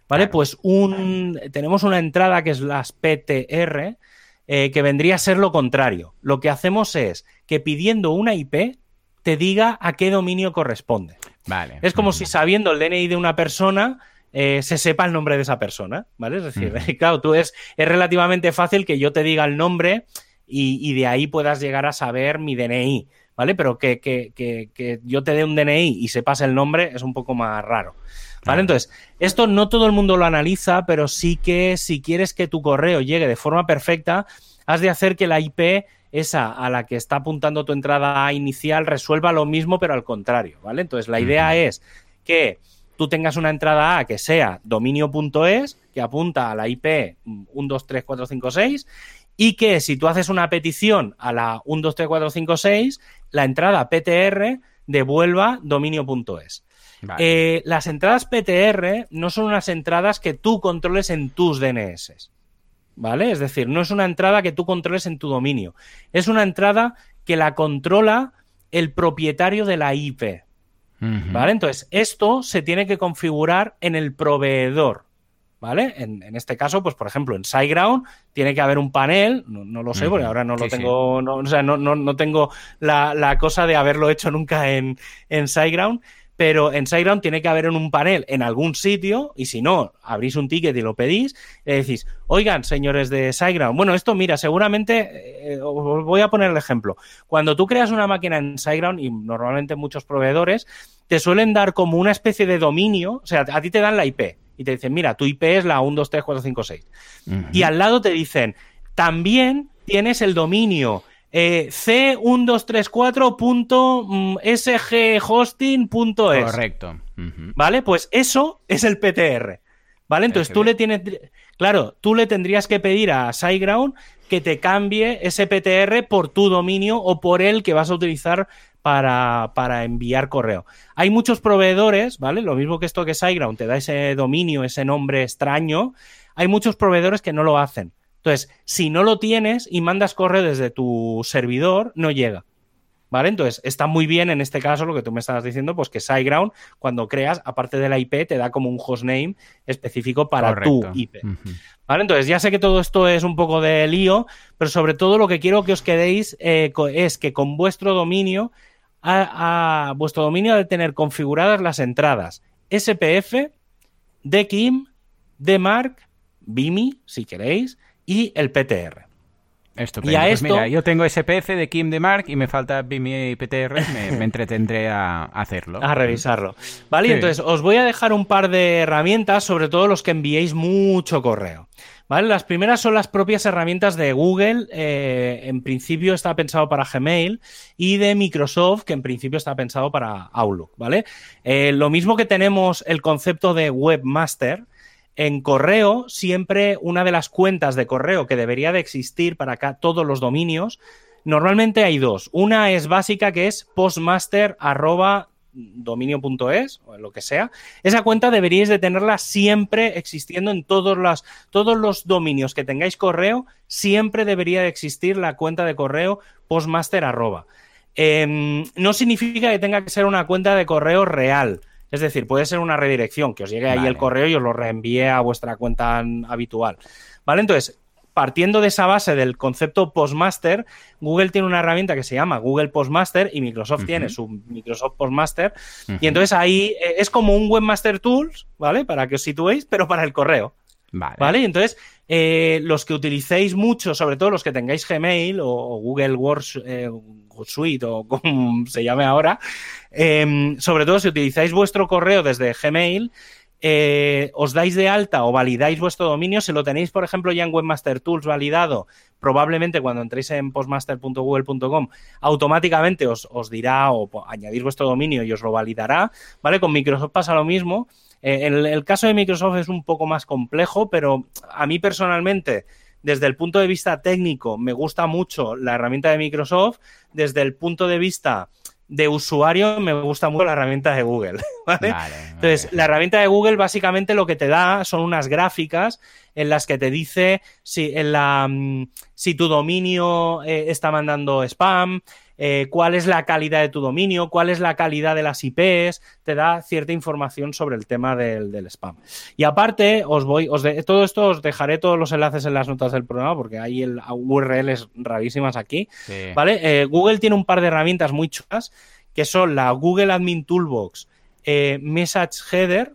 ¿Vale? Pues un, tenemos una entrada que es las PTR, eh, que vendría a ser lo contrario. Lo que hacemos es que pidiendo una IP te diga a qué dominio corresponde. Vale. Es como si sabiendo el DNI de una persona eh, se sepa el nombre de esa persona, ¿vale? Es decir, claro, tú es, es relativamente fácil que yo te diga el nombre y, de ahí puedas llegar a saber mi DNI, ¿vale? Pero que, que, que, yo te dé un DNI y sepas el nombre es un poco más raro. ¿Vale? Entonces, esto no todo el mundo lo analiza, pero sí que si quieres que tu correo llegue de forma perfecta, has de hacer que la IP esa a la que está apuntando tu entrada inicial resuelva lo mismo, pero al contrario, ¿vale? Entonces, la idea es que tú tengas una entrada A que sea dominio.es, que apunta a la IP 123456, y que si tú haces una petición a la 123456, la entrada PTR devuelva dominio.es. Eh, las entradas PTR no son unas entradas que tú controles en tus DNS. ¿Vale? Es decir, no es una entrada que tú controles en tu dominio. Es una entrada que la controla el propietario de la IP. ¿Vale? Entonces, esto se tiene que configurar en el proveedor. ¿Vale? En, este caso, pues por ejemplo, en SiteGround tiene que haber un panel, no, lo sé, porque ahora no lo tengo, No, o sea, no, no, tengo la, cosa de haberlo hecho nunca en, en SiteGround, pero en SiteGround tiene que haber un panel en algún sitio, y si no, abrís un ticket y lo pedís, y decís, oigan, señores de SiteGround, bueno, esto mira, seguramente, eh, os voy a poner el ejemplo. Cuando tú creas una máquina en SiteGround, y normalmente muchos proveedores, te suelen dar como una especie de dominio, o sea, a ti te dan la IP, y te dicen, mira, tu IP es la 123456. Y al lado te dicen, también tienes el dominio eh, c1234.sghosting.es. Correcto. ¿Vale? Pues eso es el PTR. ¿Vale? Entonces tú le tienes. Claro, tú le tendrías que pedir a SiteGround que te cambie ese PTR por tu dominio o por el que vas a utilizar para, para, enviar correo. Hay muchos proveedores, ¿vale? Lo mismo que esto que SiteGround te da ese dominio, ese nombre extraño. Hay muchos proveedores que no lo hacen. Entonces, si no lo tienes y mandas correo desde tu servidor, no llega. ¿Vale? Entonces, está muy bien en este caso lo que tú me estabas diciendo, pues que SiteGround, cuando creas, aparte de la IP, te da como un hostname específico para tu IP. ¿Vale? Entonces, ya sé que todo esto es un poco de lío, pero sobre todo lo que quiero que os quedéis eh, es que con vuestro dominio, a, vuestro dominio de tener configuradas las entradas SPF, DKIM, DMARC, BIMI, si queréis, y el PTR. Esto, Y a pues esto... mira, yo tengo SPF de Kim de Mark y me falta BIMI y PTR, me, entretendré a, hacerlo. A revisarlo. Vale, entonces os voy a dejar un par de herramientas, sobre todo los que enviéis mucho correo. ¿Vale? Las primeras son las propias herramientas de Google, eh, en principio está pensado para Gmail, y de Microsoft, que en principio está pensado para Outlook, ¿vale? Eh, lo mismo que tenemos el concepto de Webmaster, en correo, siempre una de las cuentas de correo que debería de existir para acá todos los dominios, normalmente hay dos. Una es básica que es postmaster dominio.es o lo que sea, esa cuenta deberíais de tenerla siempre existiendo en todos los, todos los dominios que tengáis correo, siempre debería de existir la cuenta de correo postmaster em, no significa que tenga que ser una cuenta de correo real. Es decir, puede ser una redirección, que os llegue ahí el correo y os lo reenvíe a vuestra cuenta habitual. ¿Vale? Entonces, partiendo de esa base del concepto Postmaster, Google tiene una herramienta que se llama Google Postmaster y Microsoft tiene su Microsoft Postmaster. Y entonces ahí eh, es como un Webmaster Tools, ¿vale? Para que os situéis, pero para el correo. Vale. Y entonces, eh, los que utilicéis mucho, sobre todo los que tengáis Gmail o, Google Works, eh, Suite o como se llame ahora, em, sobre todo si utilizáis vuestro correo desde Gmail, eh, os dais de alta o validáis vuestro dominio, si lo tenéis, por ejemplo, ya en Webmaster Tools validado, probablemente cuando entréis en postmaster.google.com, automáticamente os, os, dirá o añadir vuestro dominio y os lo validará, ¿vale? Con Microsoft pasa lo mismo. Eh, el, el caso de Microsoft es un poco más complejo, pero a mí personalmente desde el punto de vista técnico, me gusta mucho la herramienta de Microsoft. Desde el punto de vista de usuario, me gusta mucho la herramienta de Google. Entonces, la herramienta de Google básicamente lo que te da son unas gráficas en las que te dice si, en la, mm, si tu dominio eh, está mandando spam, eh, cuál es la calidad de tu dominio, cuál es la calidad de las IPs, te da cierta información sobre el tema del, spam. Y aparte, os voy, os de, todo esto os dejaré todos los enlaces en las notas del programa porque hay el, URLs rarísimas aquí. ¿Vale? Eh, Google tiene un par de herramientas muy chulas que son la Google Admin Toolbox eh, Message Header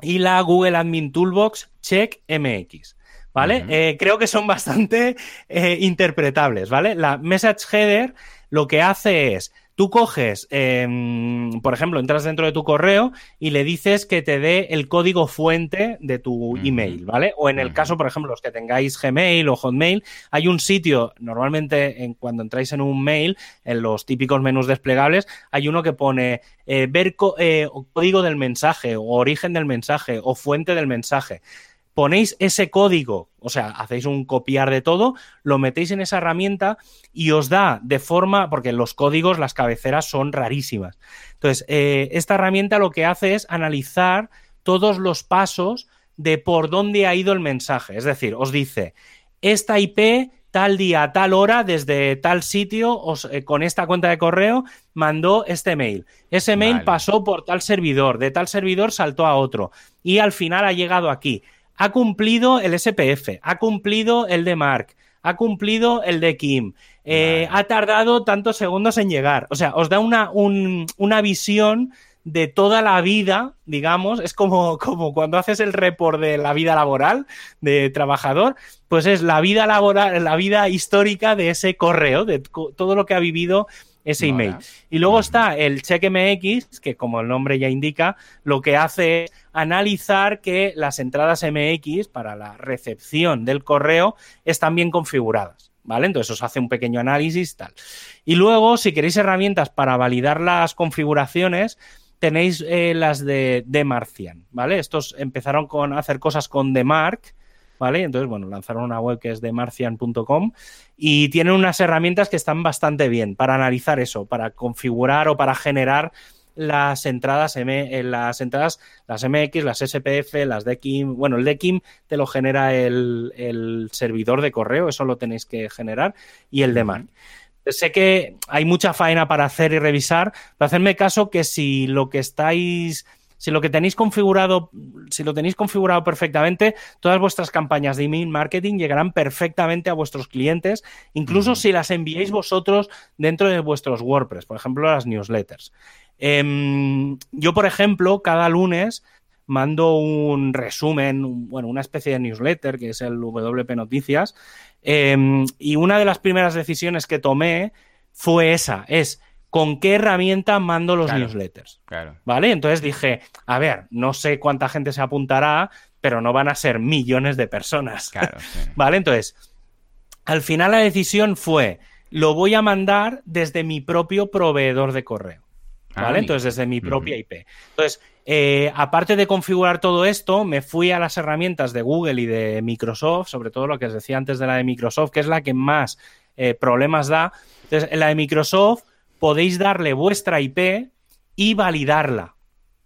y la Google Admin Toolbox Check MX. ¿Vale? creo que son bastante interpretables, ¿vale? La Message Header lo que hace es, tú coges, em, por ejemplo, entras dentro de tu correo y le dices que te dé el código fuente de tu email, ¿vale? O en el caso, por ejemplo, los que tengáis Gmail o Hotmail, hay un sitio, normalmente en, cuando entráis en un mail, en los típicos menús desplegables, hay uno que pone eh, ver eh, código del mensaje o origen del mensaje o fuente del mensaje ponéis ese código, o sea, hacéis un copiar de todo, lo metéis en esa herramienta y os da de forma, porque los códigos, las cabeceras son rarísimas. Entonces, eh, esta herramienta lo que hace es analizar todos los pasos de por dónde ha ido el mensaje. Es decir, os dice, esta IP tal día, tal hora, desde tal sitio, eh, con esta cuenta de correo, mandó este mail. Ese mail pasó por tal servidor, de tal servidor saltó a otro y al final ha llegado aquí ha cumplido el SPF, ha cumplido el de Mark, ha cumplido el de Kim, eh, ha tardado tantos segundos en llegar. O sea, os da una, una visión de toda la vida, digamos, es como, como cuando haces el report de la vida laboral de trabajador, pues es la vida laboral, la vida histórica de ese correo, de todo lo que ha vivido ese email. Y luego está el MX, que como el nombre ya indica, lo que hace es analizar que las entradas MX para la recepción del correo están bien configuradas. ¿vale? Entonces os hace un pequeño análisis tal. Y luego, si queréis herramientas para validar las configuraciones, tenéis eh, las de Demarcian, ¿vale? Estos empezaron con hacer cosas con Demarc, ¿vale? Entonces, bueno, lanzaron una web que es demarcian.com y tienen unas herramientas que están bastante bien para analizar eso, para configurar o para generar las entradas, M, eh, las entradas, las MX, las SPF, las DKIM. Bueno, el DKIM te lo genera el, servidor de correo, eso lo tenéis que generar, y el de Sé que hay mucha faena para hacer y revisar, pero hacerme caso que si lo que estáis si lo que tenéis configurado, si lo tenéis configurado perfectamente, todas vuestras campañas de email marketing llegarán perfectamente a vuestros clientes, incluso si las enviáis vosotros dentro de vuestros WordPress, por ejemplo, las newsletters. Em, yo, por ejemplo, cada lunes mando un resumen, bueno, una especie de newsletter que es el WP Noticias. Em, y una de las primeras decisiones que tomé fue esa, es con qué herramienta mando los newsletters. Claro. ¿Vale? Entonces dije, a ver, no sé cuánta gente se apuntará, pero no van a ser millones de personas. Claro, ¿Vale? Entonces, al final la decisión fue, lo voy a mandar desde mi propio proveedor de correo. ¿Vale? Entonces, desde mi propia IP. Entonces, eh, aparte de configurar todo esto, me fui a las herramientas de Google y de Microsoft, sobre todo lo que os decía antes de la de Microsoft, que es la que más eh, problemas da. Entonces, en la de Microsoft podéis darle vuestra IP y validarla.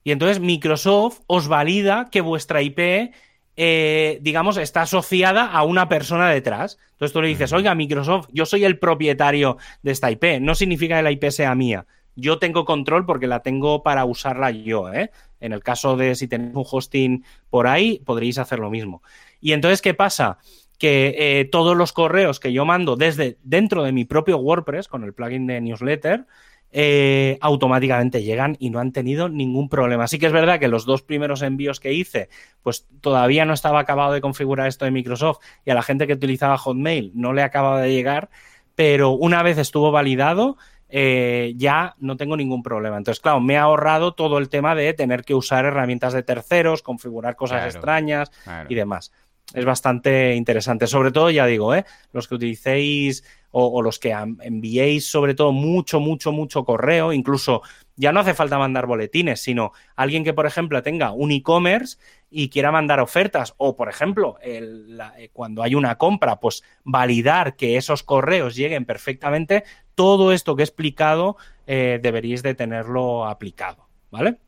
Y entonces Microsoft os valida que vuestra IP, eh, digamos, está asociada a una persona detrás. Entonces tú le dices, oiga, Microsoft, yo soy el propietario de esta IP. No significa que la IP sea mía yo tengo control porque la tengo para usarla yo. ¿eh? En el caso de si tenéis un hosting por ahí, podréis hacer lo mismo. Y entonces, ¿qué pasa? Que eh, todos los correos que yo mando desde dentro de mi propio WordPress con el plugin de newsletter, eh, automáticamente llegan y no han tenido ningún problema. Sí que es verdad que los dos primeros envíos que hice, pues todavía no estaba acabado de configurar esto de Microsoft y a la gente que utilizaba Hotmail no le acababa de llegar, pero una vez estuvo validado, eh, ya no tengo ningún problema. Entonces, claro, me ha ahorrado todo el tema de tener que usar herramientas de terceros, configurar cosas extrañas y demás. Es bastante interesante. Sobre todo, ya digo, ¿eh? los que utilicéis o, los que enviéis sobre todo mucho, mucho, mucho correo, incluso ya no hace falta mandar boletines, sino alguien que, por ejemplo, tenga un e-commerce y quiera mandar ofertas, o, por ejemplo, eh, cuando hay una compra, pues validar que esos correos lleguen perfectamente, todo esto que he explicado eh, deberíais de tenerlo aplicado, ¿vale?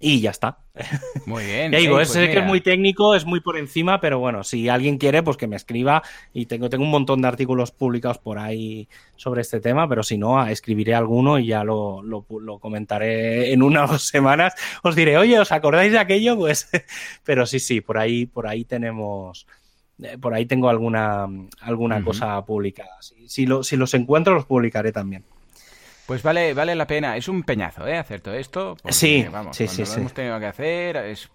Y ya está. Muy bien. ya digo, es, pues que es muy técnico, es muy por encima, pero bueno, si alguien quiere, pues que me escriba y tengo, tengo un montón de artículos publicados por ahí sobre este tema, pero si no, escribiré alguno y ya lo, comentaré en una o dos semanas. Os diré, oye, ¿os acordáis de aquello? Pues, pero sí, sí, por ahí, por ahí tenemos, eh, por ahí tengo alguna, alguna cosa publicada. si, si los encuentro, los publicaré también. Pues vale, vale la pena. Es un peñazo, ¿eh? Hacer todo esto. sí, vamos, sí, sí, lo hemos tenido que hacer es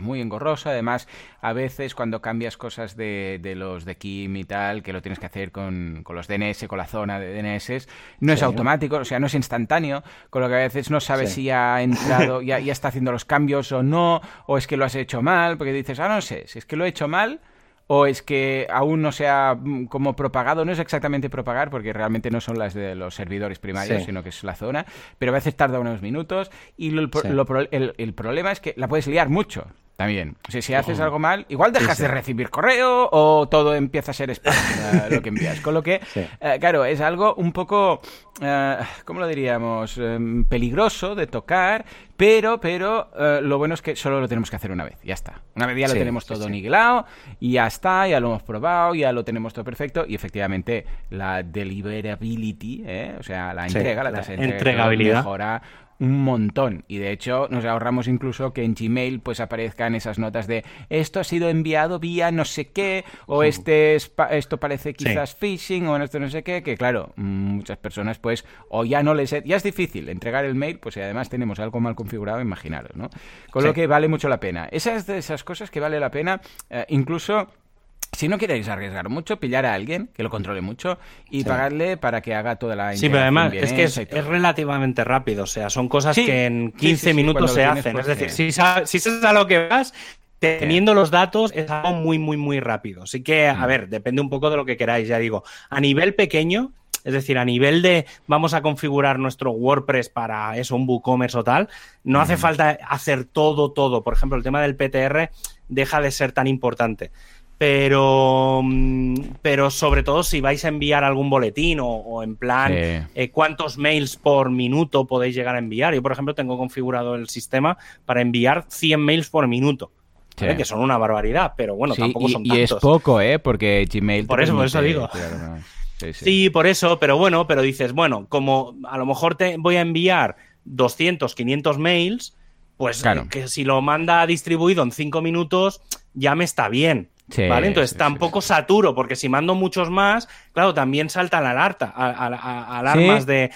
muy engorroso. Además, a veces cuando cambias cosas de, de, los de Kim y tal, que lo tienes que hacer con, con los DNS, con la zona de DNS, no es automático, o sea, no es instantáneo, con lo que a veces no sabes si ha entrado, ya, ya está haciendo los cambios o no, o es que lo has hecho mal, porque dices, ah, no sé, si es que lo he hecho mal o es que aún no se ha mm, como propagado, no es exactamente propagar porque realmente no son las de los servidores primarios, sino que es la zona, pero a veces tarda unos minutos y el, problema es que la puedes liar mucho. También. O sea, si haces algo mal, igual dejas de recibir correo o todo empieza a ser spam lo que envías. Con lo que, eh, claro, es algo un poco, uh, ¿cómo lo diríamos? Em, peligroso de tocar, pero, pero eh, lo bueno es que solo lo tenemos que hacer una vez. Ya está. Una vez ya lo tenemos todo nivelado y ya está, ya lo hemos probado, ya lo tenemos todo perfecto y efectivamente la deliverability, o sea, la entrega, la, tasa de entregabilidad mejora un montón. Y de hecho nos ahorramos incluso que en Gmail pues aparezcan esas notas de esto ha sido enviado vía no sé qué o este esto parece quizás phishing o esto no sé qué que claro muchas personas pues o ya no les ya es difícil entregar el mail pues si además tenemos algo mal configurado imaginaros no con lo que vale mucho la pena. Esas de esas cosas que vale la pena eh, incluso si no queréis arriesgar mucho, pillar a alguien que lo controle mucho y pagarle para que haga toda la Sí, pero además es que es, relativamente rápido. O sea, son cosas que en 15 minutos se hacen. Es decir, si, sabes, si sabes a lo que vas, teniendo los datos es algo muy, muy, muy rápido. Así que, a mm. ver, depende un poco de lo que queráis, ya digo. A nivel pequeño, es decir, a nivel de vamos a configurar nuestro WordPress para eso, un WooCommerce o tal, no hace falta hacer todo, todo. Por ejemplo, el tema del PTR deja de ser tan importante. Pero, mm, pero sobre todo si vais a enviar algún boletín o, en plan eh, cuántos mails por minuto podéis llegar a enviar. Yo, por ejemplo, tengo configurado el sistema para enviar 100 mails por minuto. Que son una barbaridad, pero bueno, tampoco son tantos. Y es poco, ¿eh? Porque Gmail... Por eso, por eso digo. Sí, por eso, pero bueno, pero dices, bueno, como a lo mejor te voy a enviar 200, 500 mails, pues que si lo manda distribuido en 5 minutos ya me está bien. ¿Vale? Entonces tampoco saturo, porque si mando muchos más, claro, también salta la alarta, alarmas de.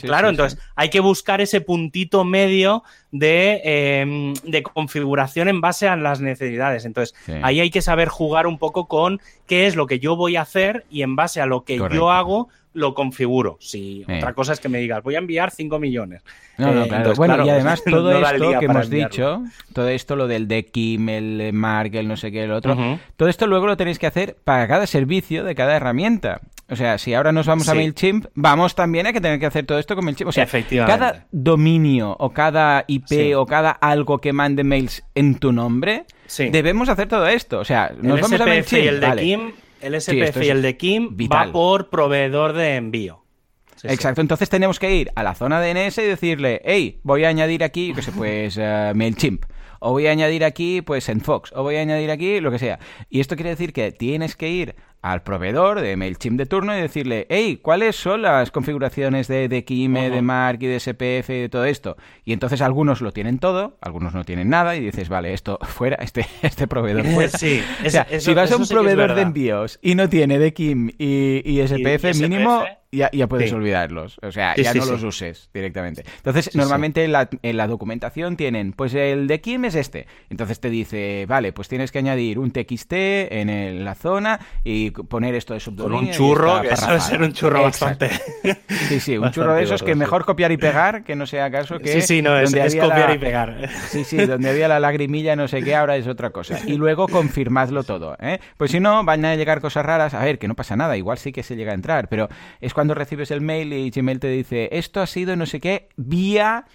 claro, entonces hay que buscar ese puntito medio de, em, de, configuración en base a las necesidades. Entonces ahí hay que saber jugar un poco con qué es lo que yo voy a hacer y en base a lo que yo hago, lo configuro. Si otra cosa es que me digas, voy a enviar 5 millones. No, eh, bueno, y además todo esto que hemos dicho, todo esto, lo del Dekim, el Mark, el no sé qué, el otro, todo esto luego lo tenéis que hacer para cada servicio de cada herramienta. O sea, si ahora nos vamos a MailChimp, vamos también a que tener que hacer todo esto con MailChimp. O sea, cada dominio o cada IP o cada algo que mande mails en tu nombre, debemos hacer todo esto. O sea, nos vamos a MailChimp. Y el de el SPF y el de Kim va por proveedor de envío. Exacto, entonces tenemos que ir a la zona DNS y decirle, hey, voy a añadir aquí, que sé, pues uh, MailChimp, o voy a añadir aquí, pues en Fox, o voy a añadir aquí lo que sea. Y esto quiere decir que tienes que ir al proveedor de MailChimp de turno y decirle, hey, ¿cuáles son las configuraciones de, de Kime, de Mark y de SPF y de todo esto? Y entonces algunos lo tienen todo, algunos no tienen nada y dices, vale, esto fuera, este, este proveedor fuera. Sí, o sea, si vas a un proveedor de envíos y no tiene de Kim y, SPF mínimo ya, ya puedes olvidarlos. O sea, ya no los uses directamente. Entonces, normalmente en la, en la, documentación tienen, pues el de Kim es este. Entonces te dice, vale, pues tienes que añadir un TXT en la zona y poner esto de subdominio. un churro, que sabe ser un churro bastante. Sí, sí, un churro de esos que mejor copiar y pegar, que no sea caso que. Sí, sí, no, es, copiar y pegar. Sí, sí, donde había la lagrimilla, no sé qué, ahora es otra cosa. Y luego confirmadlo todo. ¿eh? Pues si no, van a llegar cosas raras. A ver, que no pasa nada, igual sí que se llega a entrar, pero es cuando recibes el mail y Gmail te dice, esto ha sido no sé qué, vía...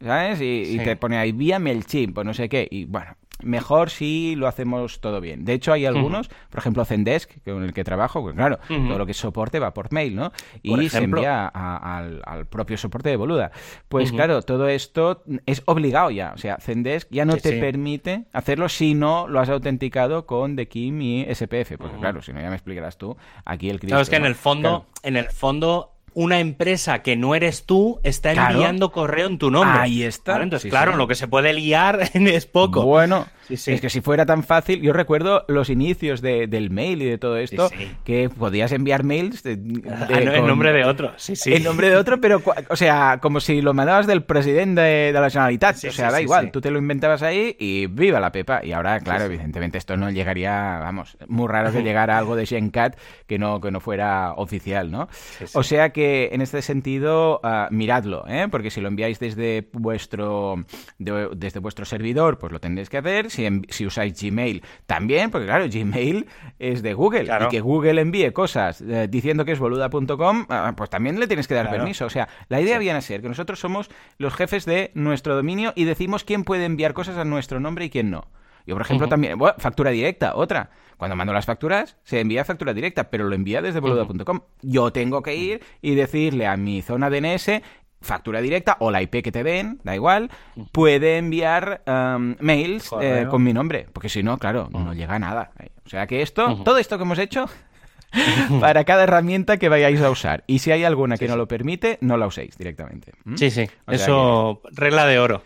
¿Sabes? Y, te pone ahí vía MailChimp o no sé qué. Y bueno, mejor si lo hacemos todo bien. De hecho, hay algunos, por ejemplo, Zendesk, con el que trabajo, pues claro, todo lo que es soporte va por mail, ¿no? Y se envía al, propio soporte de Boluda. Pues claro, todo esto es obligado ya. O sea, Zendesk ya no te permite hacerlo si no lo has autenticado con The Kim y SPF. Porque claro, si no ya me explicarás tú, aquí el Sabes que en el fondo, en el fondo una empresa que no eres tú está enviando correo en tu nombre. Ahí está. Entonces, claro, lo que se puede liar es poco. Bueno, es que si fuera tan fácil, yo recuerdo los inicios del mail y de todo esto, que podías enviar mails de, ah, en nombre de otro. Sí, sí. En nombre de otro, pero, o sea, como si lo mandabas del presidente de, la Generalitat. o sea, da igual, tú te lo inventabas ahí y viva la pepa. Y ahora, claro, evidentemente esto no llegaría, vamos, muy raro que llegara algo de Shencat que no, que no fuera oficial, ¿no? O sea que en este sentido, ah, miradlo, ¿eh? porque si lo enviáis desde vuestro, desde vuestro servidor, pues lo tendréis que hacer. Si, si, usáis Gmail, también, porque claro, Gmail es de Google. Y que Google envíe cosas eh, diciendo que es boluda.com, ah, pues también le tienes que dar permiso. O sea, la idea viene a ser que nosotros somos los jefes de nuestro dominio y decimos quién puede enviar cosas a nuestro nombre y quién no. Yo, por ejemplo, también, factura directa, otra. Cuando mando las facturas, se envía factura directa, pero lo envía desde boluda.com. Yo tengo que ir y decirle a mi zona DNS factura directa o la IP que te den, da igual, puede enviar um, mails eh, con mi nombre, porque si no, claro, no llega nada. O sea que esto, todo esto que hemos hecho, para cada herramienta que vayáis a usar. Y si hay alguna que no lo permite, no la uséis directamente. ¿Mm? Sí, sí, eso, regla de oro.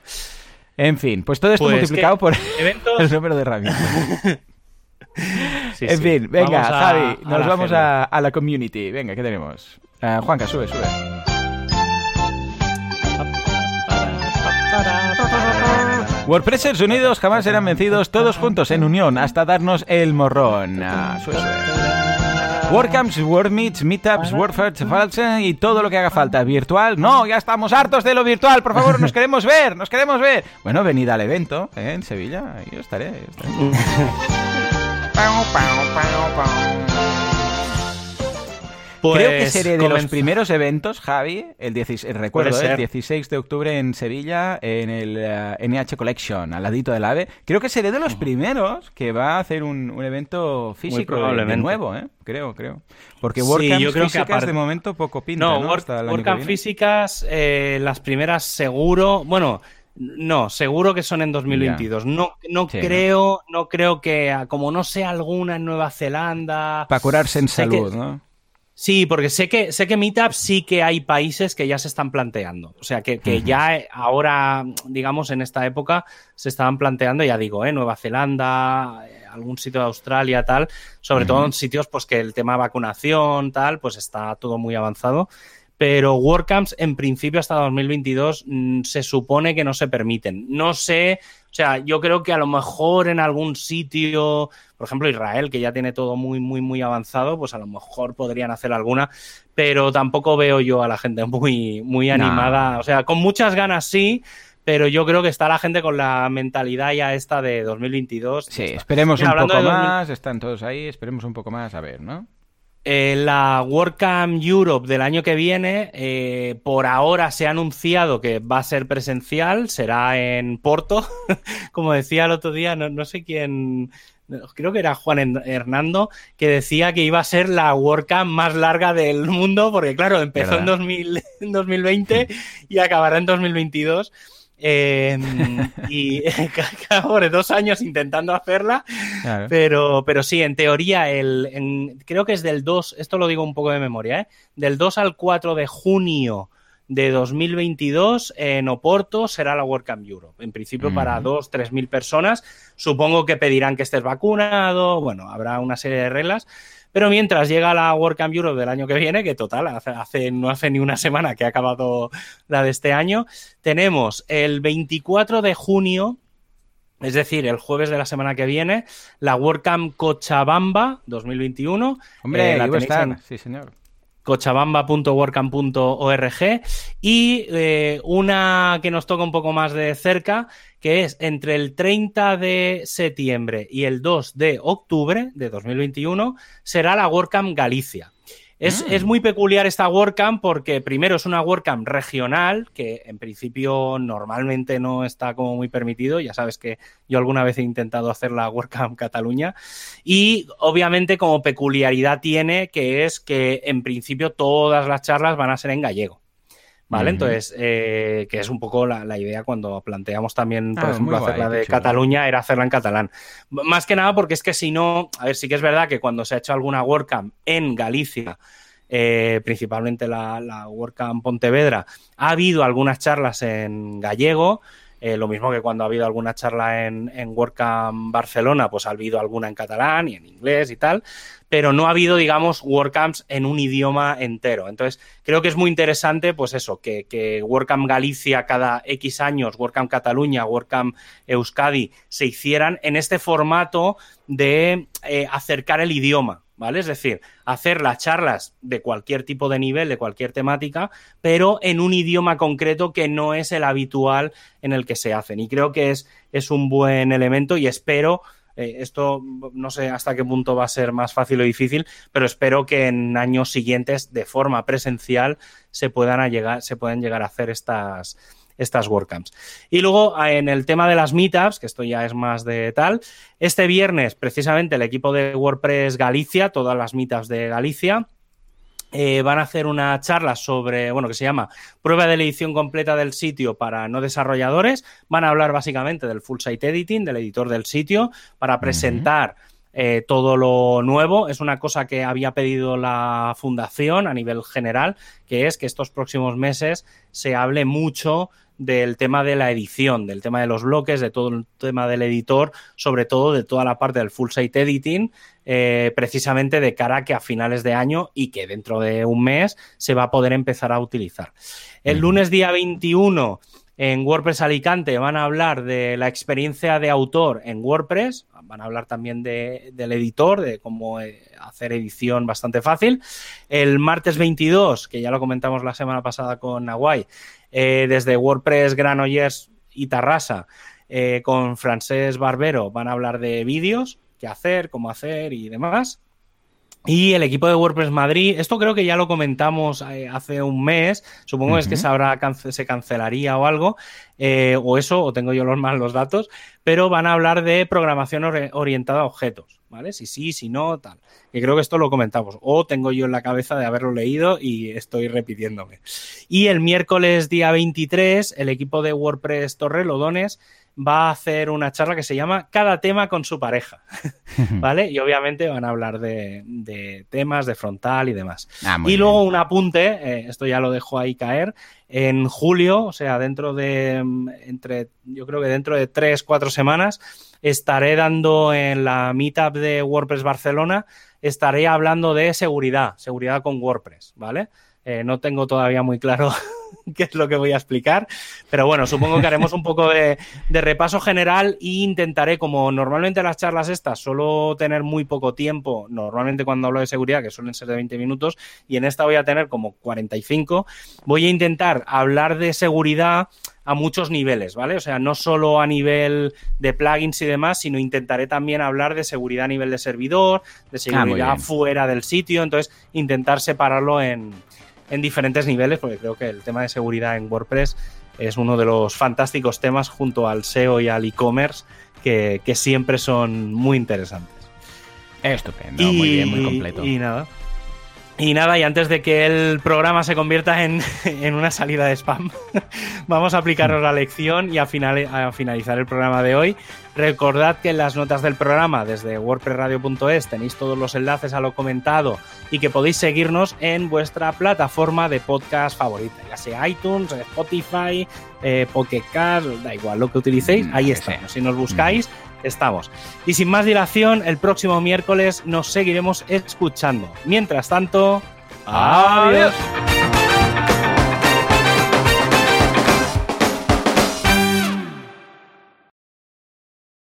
En fin, pues todo esto pues multiplicado por el número de herramientas. en fin, venga, Javi, nos vamos a, la community. Venga, ¿qué tenemos? Uh, Juanca, sube, sube. WordPressers unidos jamás serán vencidos todos juntos en unión hasta darnos el morrón. Ah, sube, sube. WordCamps, WordMeets, Meetups, WordFest, Falsa y todo lo que haga falta. ¿Virtual? No, ya estamos hartos de lo virtual. Por favor, nos queremos ver, nos queremos ver. Bueno, venid al evento ¿eh? en Sevilla. Ahí yo estaré. Creo que pues seré de los primeros eventos, Javi, el 16, recuerdo, el 16 de octubre en Sevilla, en el NH eh, Collection, al ladito del AVE. Creo que seré de los primeros que va a hacer un, evento físico de, nuevo, ¿eh? Creo, creo. Porque WordCamp sí, físicas de momento poco pinta, ¿no? ¿no? físicas, eh, las primeras seguro... Bueno... No, seguro que son en 2022. No, no creo, ¿no? creo que como no sea alguna en Nueva Zelanda. Para curarse en salud, ¿no? Sí, porque sé que, sé que Meetup sí que hay países que ya se están planteando. O sea, que, ya ahora, digamos, en esta época se estaban planteando, ya digo, ¿eh? Nueva Zelanda, eh, algún sitio de Australia, tal. Sobre todo en sitios pues que el tema vacunación, tal, pues está todo muy avanzado. Pero WordCamps, en principio, hasta 2022, mm, se supone que no se permiten. No sé o sea, yo creo que a lo mejor en algún sitio, por ejemplo Israel, que ya tiene todo muy, muy, muy avanzado, pues a lo mejor podrían hacer alguna, pero tampoco veo yo a la gente muy, muy animada. O sea, con muchas ganas sí, pero yo creo que está la gente con la mentalidad ya esta de 2022. Sí, esperemos un poco más, están todos ahí, esperemos un poco más, a ver, ¿no? Eh, la WordCamp Europe del año que viene, eh, por ahora se ha anunciado que va a ser presencial, será en Porto, como decía el otro día, no, sé quién, creo que era Juan Hernando, que decía que iba a ser la WordCamp más larga del mundo, porque claro, empezó en, 2020 y acabará en 2022. Em, y de dos años intentando hacerla, pero, pero sí, en teoría, el, creo que es del 2, esto lo digo un poco de memoria, ¿eh? del 2 al 4 de junio de 2022 en Oporto será la WordCamp Europe. En principio para 2, 3 mil personas. Supongo que pedirán que estés vacunado, bueno, habrá una serie de reglas. Pero mientras llega la WordCamp Europe del año que viene, que total, hace, no hace ni una semana que ha acabado la de este año, tenemos el 24 de junio, es decir, el jueves de la semana que viene, la WordCamp Cochabamba 2021. Hombre, eh, la sí señor cochabamba.workcamp.org y eh, una que nos toca un poco más de cerca, que es entre el 30 de septiembre y el 2 de octubre de 2021, será la WordCamp Galicia. Es, mm. muy peculiar esta WordCamp porque primero es una WordCamp regional, que en principio normalmente no está como muy permitido. Ya sabes que yo alguna vez he intentado hacer la WordCamp Cataluña. Y obviamente como peculiaridad tiene que es que en principio todas las charlas van a ser en gallego. ¿Vale? Entonces, eh, que es un poco la, idea cuando planteamos también, por ah, ejemplo, hacerla de Cataluña, era hacerla en catalán. Más que nada porque es que si no, a ver, sí que es verdad que cuando se ha hecho alguna WordCamp en Galicia, eh, principalmente la, la WordCamp Pontevedra, ha habido algunas charlas en gallego, eh, lo mismo que cuando ha habido alguna charla en, en WordCamp Barcelona, pues ha habido alguna en catalán y en inglés y tal, pero no ha habido, digamos, WordCamps en un idioma entero. Entonces, creo que es muy interesante, pues eso, que, que WordCamp Galicia cada X años, WordCamp Cataluña, WordCamp Euskadi, se hicieran en este formato de eh, acercar el idioma, ¿vale? Es decir, hacer las charlas de cualquier tipo de nivel, de cualquier temática, pero en un idioma concreto que no es el habitual en el que se hacen. Y creo que es, es un buen elemento y espero, eh, esto no sé hasta qué punto va a ser más fácil o difícil, pero espero que en años siguientes, de forma presencial, se puedan, llegar, se puedan llegar a hacer estas estas WordCamps. Y luego en el tema de las meetups, que esto ya es más de tal, este viernes precisamente el equipo de WordPress Galicia, todas las meetups de Galicia, eh, van a hacer una charla sobre, bueno, que se llama Prueba de la edición completa del sitio para no desarrolladores. Van a hablar básicamente del full site editing, del editor del sitio, para presentar eh, todo lo nuevo. Es una cosa que había pedido la fundación a nivel general, que es que estos próximos meses se hable mucho del tema de la edición, del tema de los bloques, de todo el tema del editor, sobre todo de toda la parte del full site editing, eh, precisamente de cara a que a finales de año y que dentro de un mes se va a poder empezar a utilizar. El lunes día 21 En WordPress Alicante van a hablar de la experiencia de autor en WordPress, van a hablar también del editor, de cómo eh, hacer edición bastante fácil. El martes 22, que ya lo comentamos la semana pasada con Nahuay, eh, desde WordPress Granollers y Tarrasa, eh, con Francés Barbero, van a hablar de vídeos, qué hacer, cómo hacer y demás. Y el equipo de WordPress Madrid, esto creo que ya lo comentamos eh, hace un mes, supongo es que se, habrá, se cancelaría o algo, eh, o eso, o tengo yo los mal los datos, pero van a hablar de programación orientada a objetos, ¿vale? Si sí, si no, tal. Y creo que esto lo comentamos, o tengo yo en la cabeza de haberlo leído y estoy repitiéndome. Y el miércoles día 23, el equipo de WordPress Torrelodones va a hacer una charla que se llama Cada tema con su pareja, ¿vale? Y obviamente van a hablar de, temas de frontal y demás. Ah, y luego un apunte, eh, esto ya lo dejo ahí caer, en julio, o sea, dentro de, mm, entre, yo creo que dentro de tres, cuatro semanas, estaré dando en la meetup de WordPress Barcelona, estaré hablando de seguridad, seguridad con WordPress, ¿vale? Eh, no tengo todavía muy claro qué es lo que voy a explicar, pero bueno, supongo que haremos un poco de, repaso general e intentaré, como normalmente las charlas estas solo tener muy poco tiempo, normalmente cuando hablo de seguridad, que suelen ser de 20 minutos, y en esta voy a tener como 45, voy a intentar hablar de seguridad a muchos niveles, ¿vale? O sea, no solo a nivel de plugins y demás, sino intentaré también hablar de seguridad a nivel de servidor, de ah, seguridad fuera del sitio, entonces intentar separarlo en, en diferentes niveles, porque creo que el tema de seguridad en WordPress es uno de los fantásticos temas junto al SEO y al e-commerce que, siempre son muy interesantes. Estupendo, muy bien, muy completo. Y nada. Y nada, y antes de que el programa se convierta en, una salida de spam, vamos a aplicarnos la lección y a, a, finalizar el programa de hoy. Recordad que en las notas del programa desde wordpressradio.es tenéis todos los enlaces a lo comentado y que podéis seguirnos en vuestra plataforma de podcast favorita, ya sea iTunes, Spotify, eh, Pocket da igual lo que utilicéis, mm, ahí estamos. Si nos buscáis, estamos. Y sin más dilación, el próximo miércoles nos seguiremos escuchando. Mientras tanto, adiós.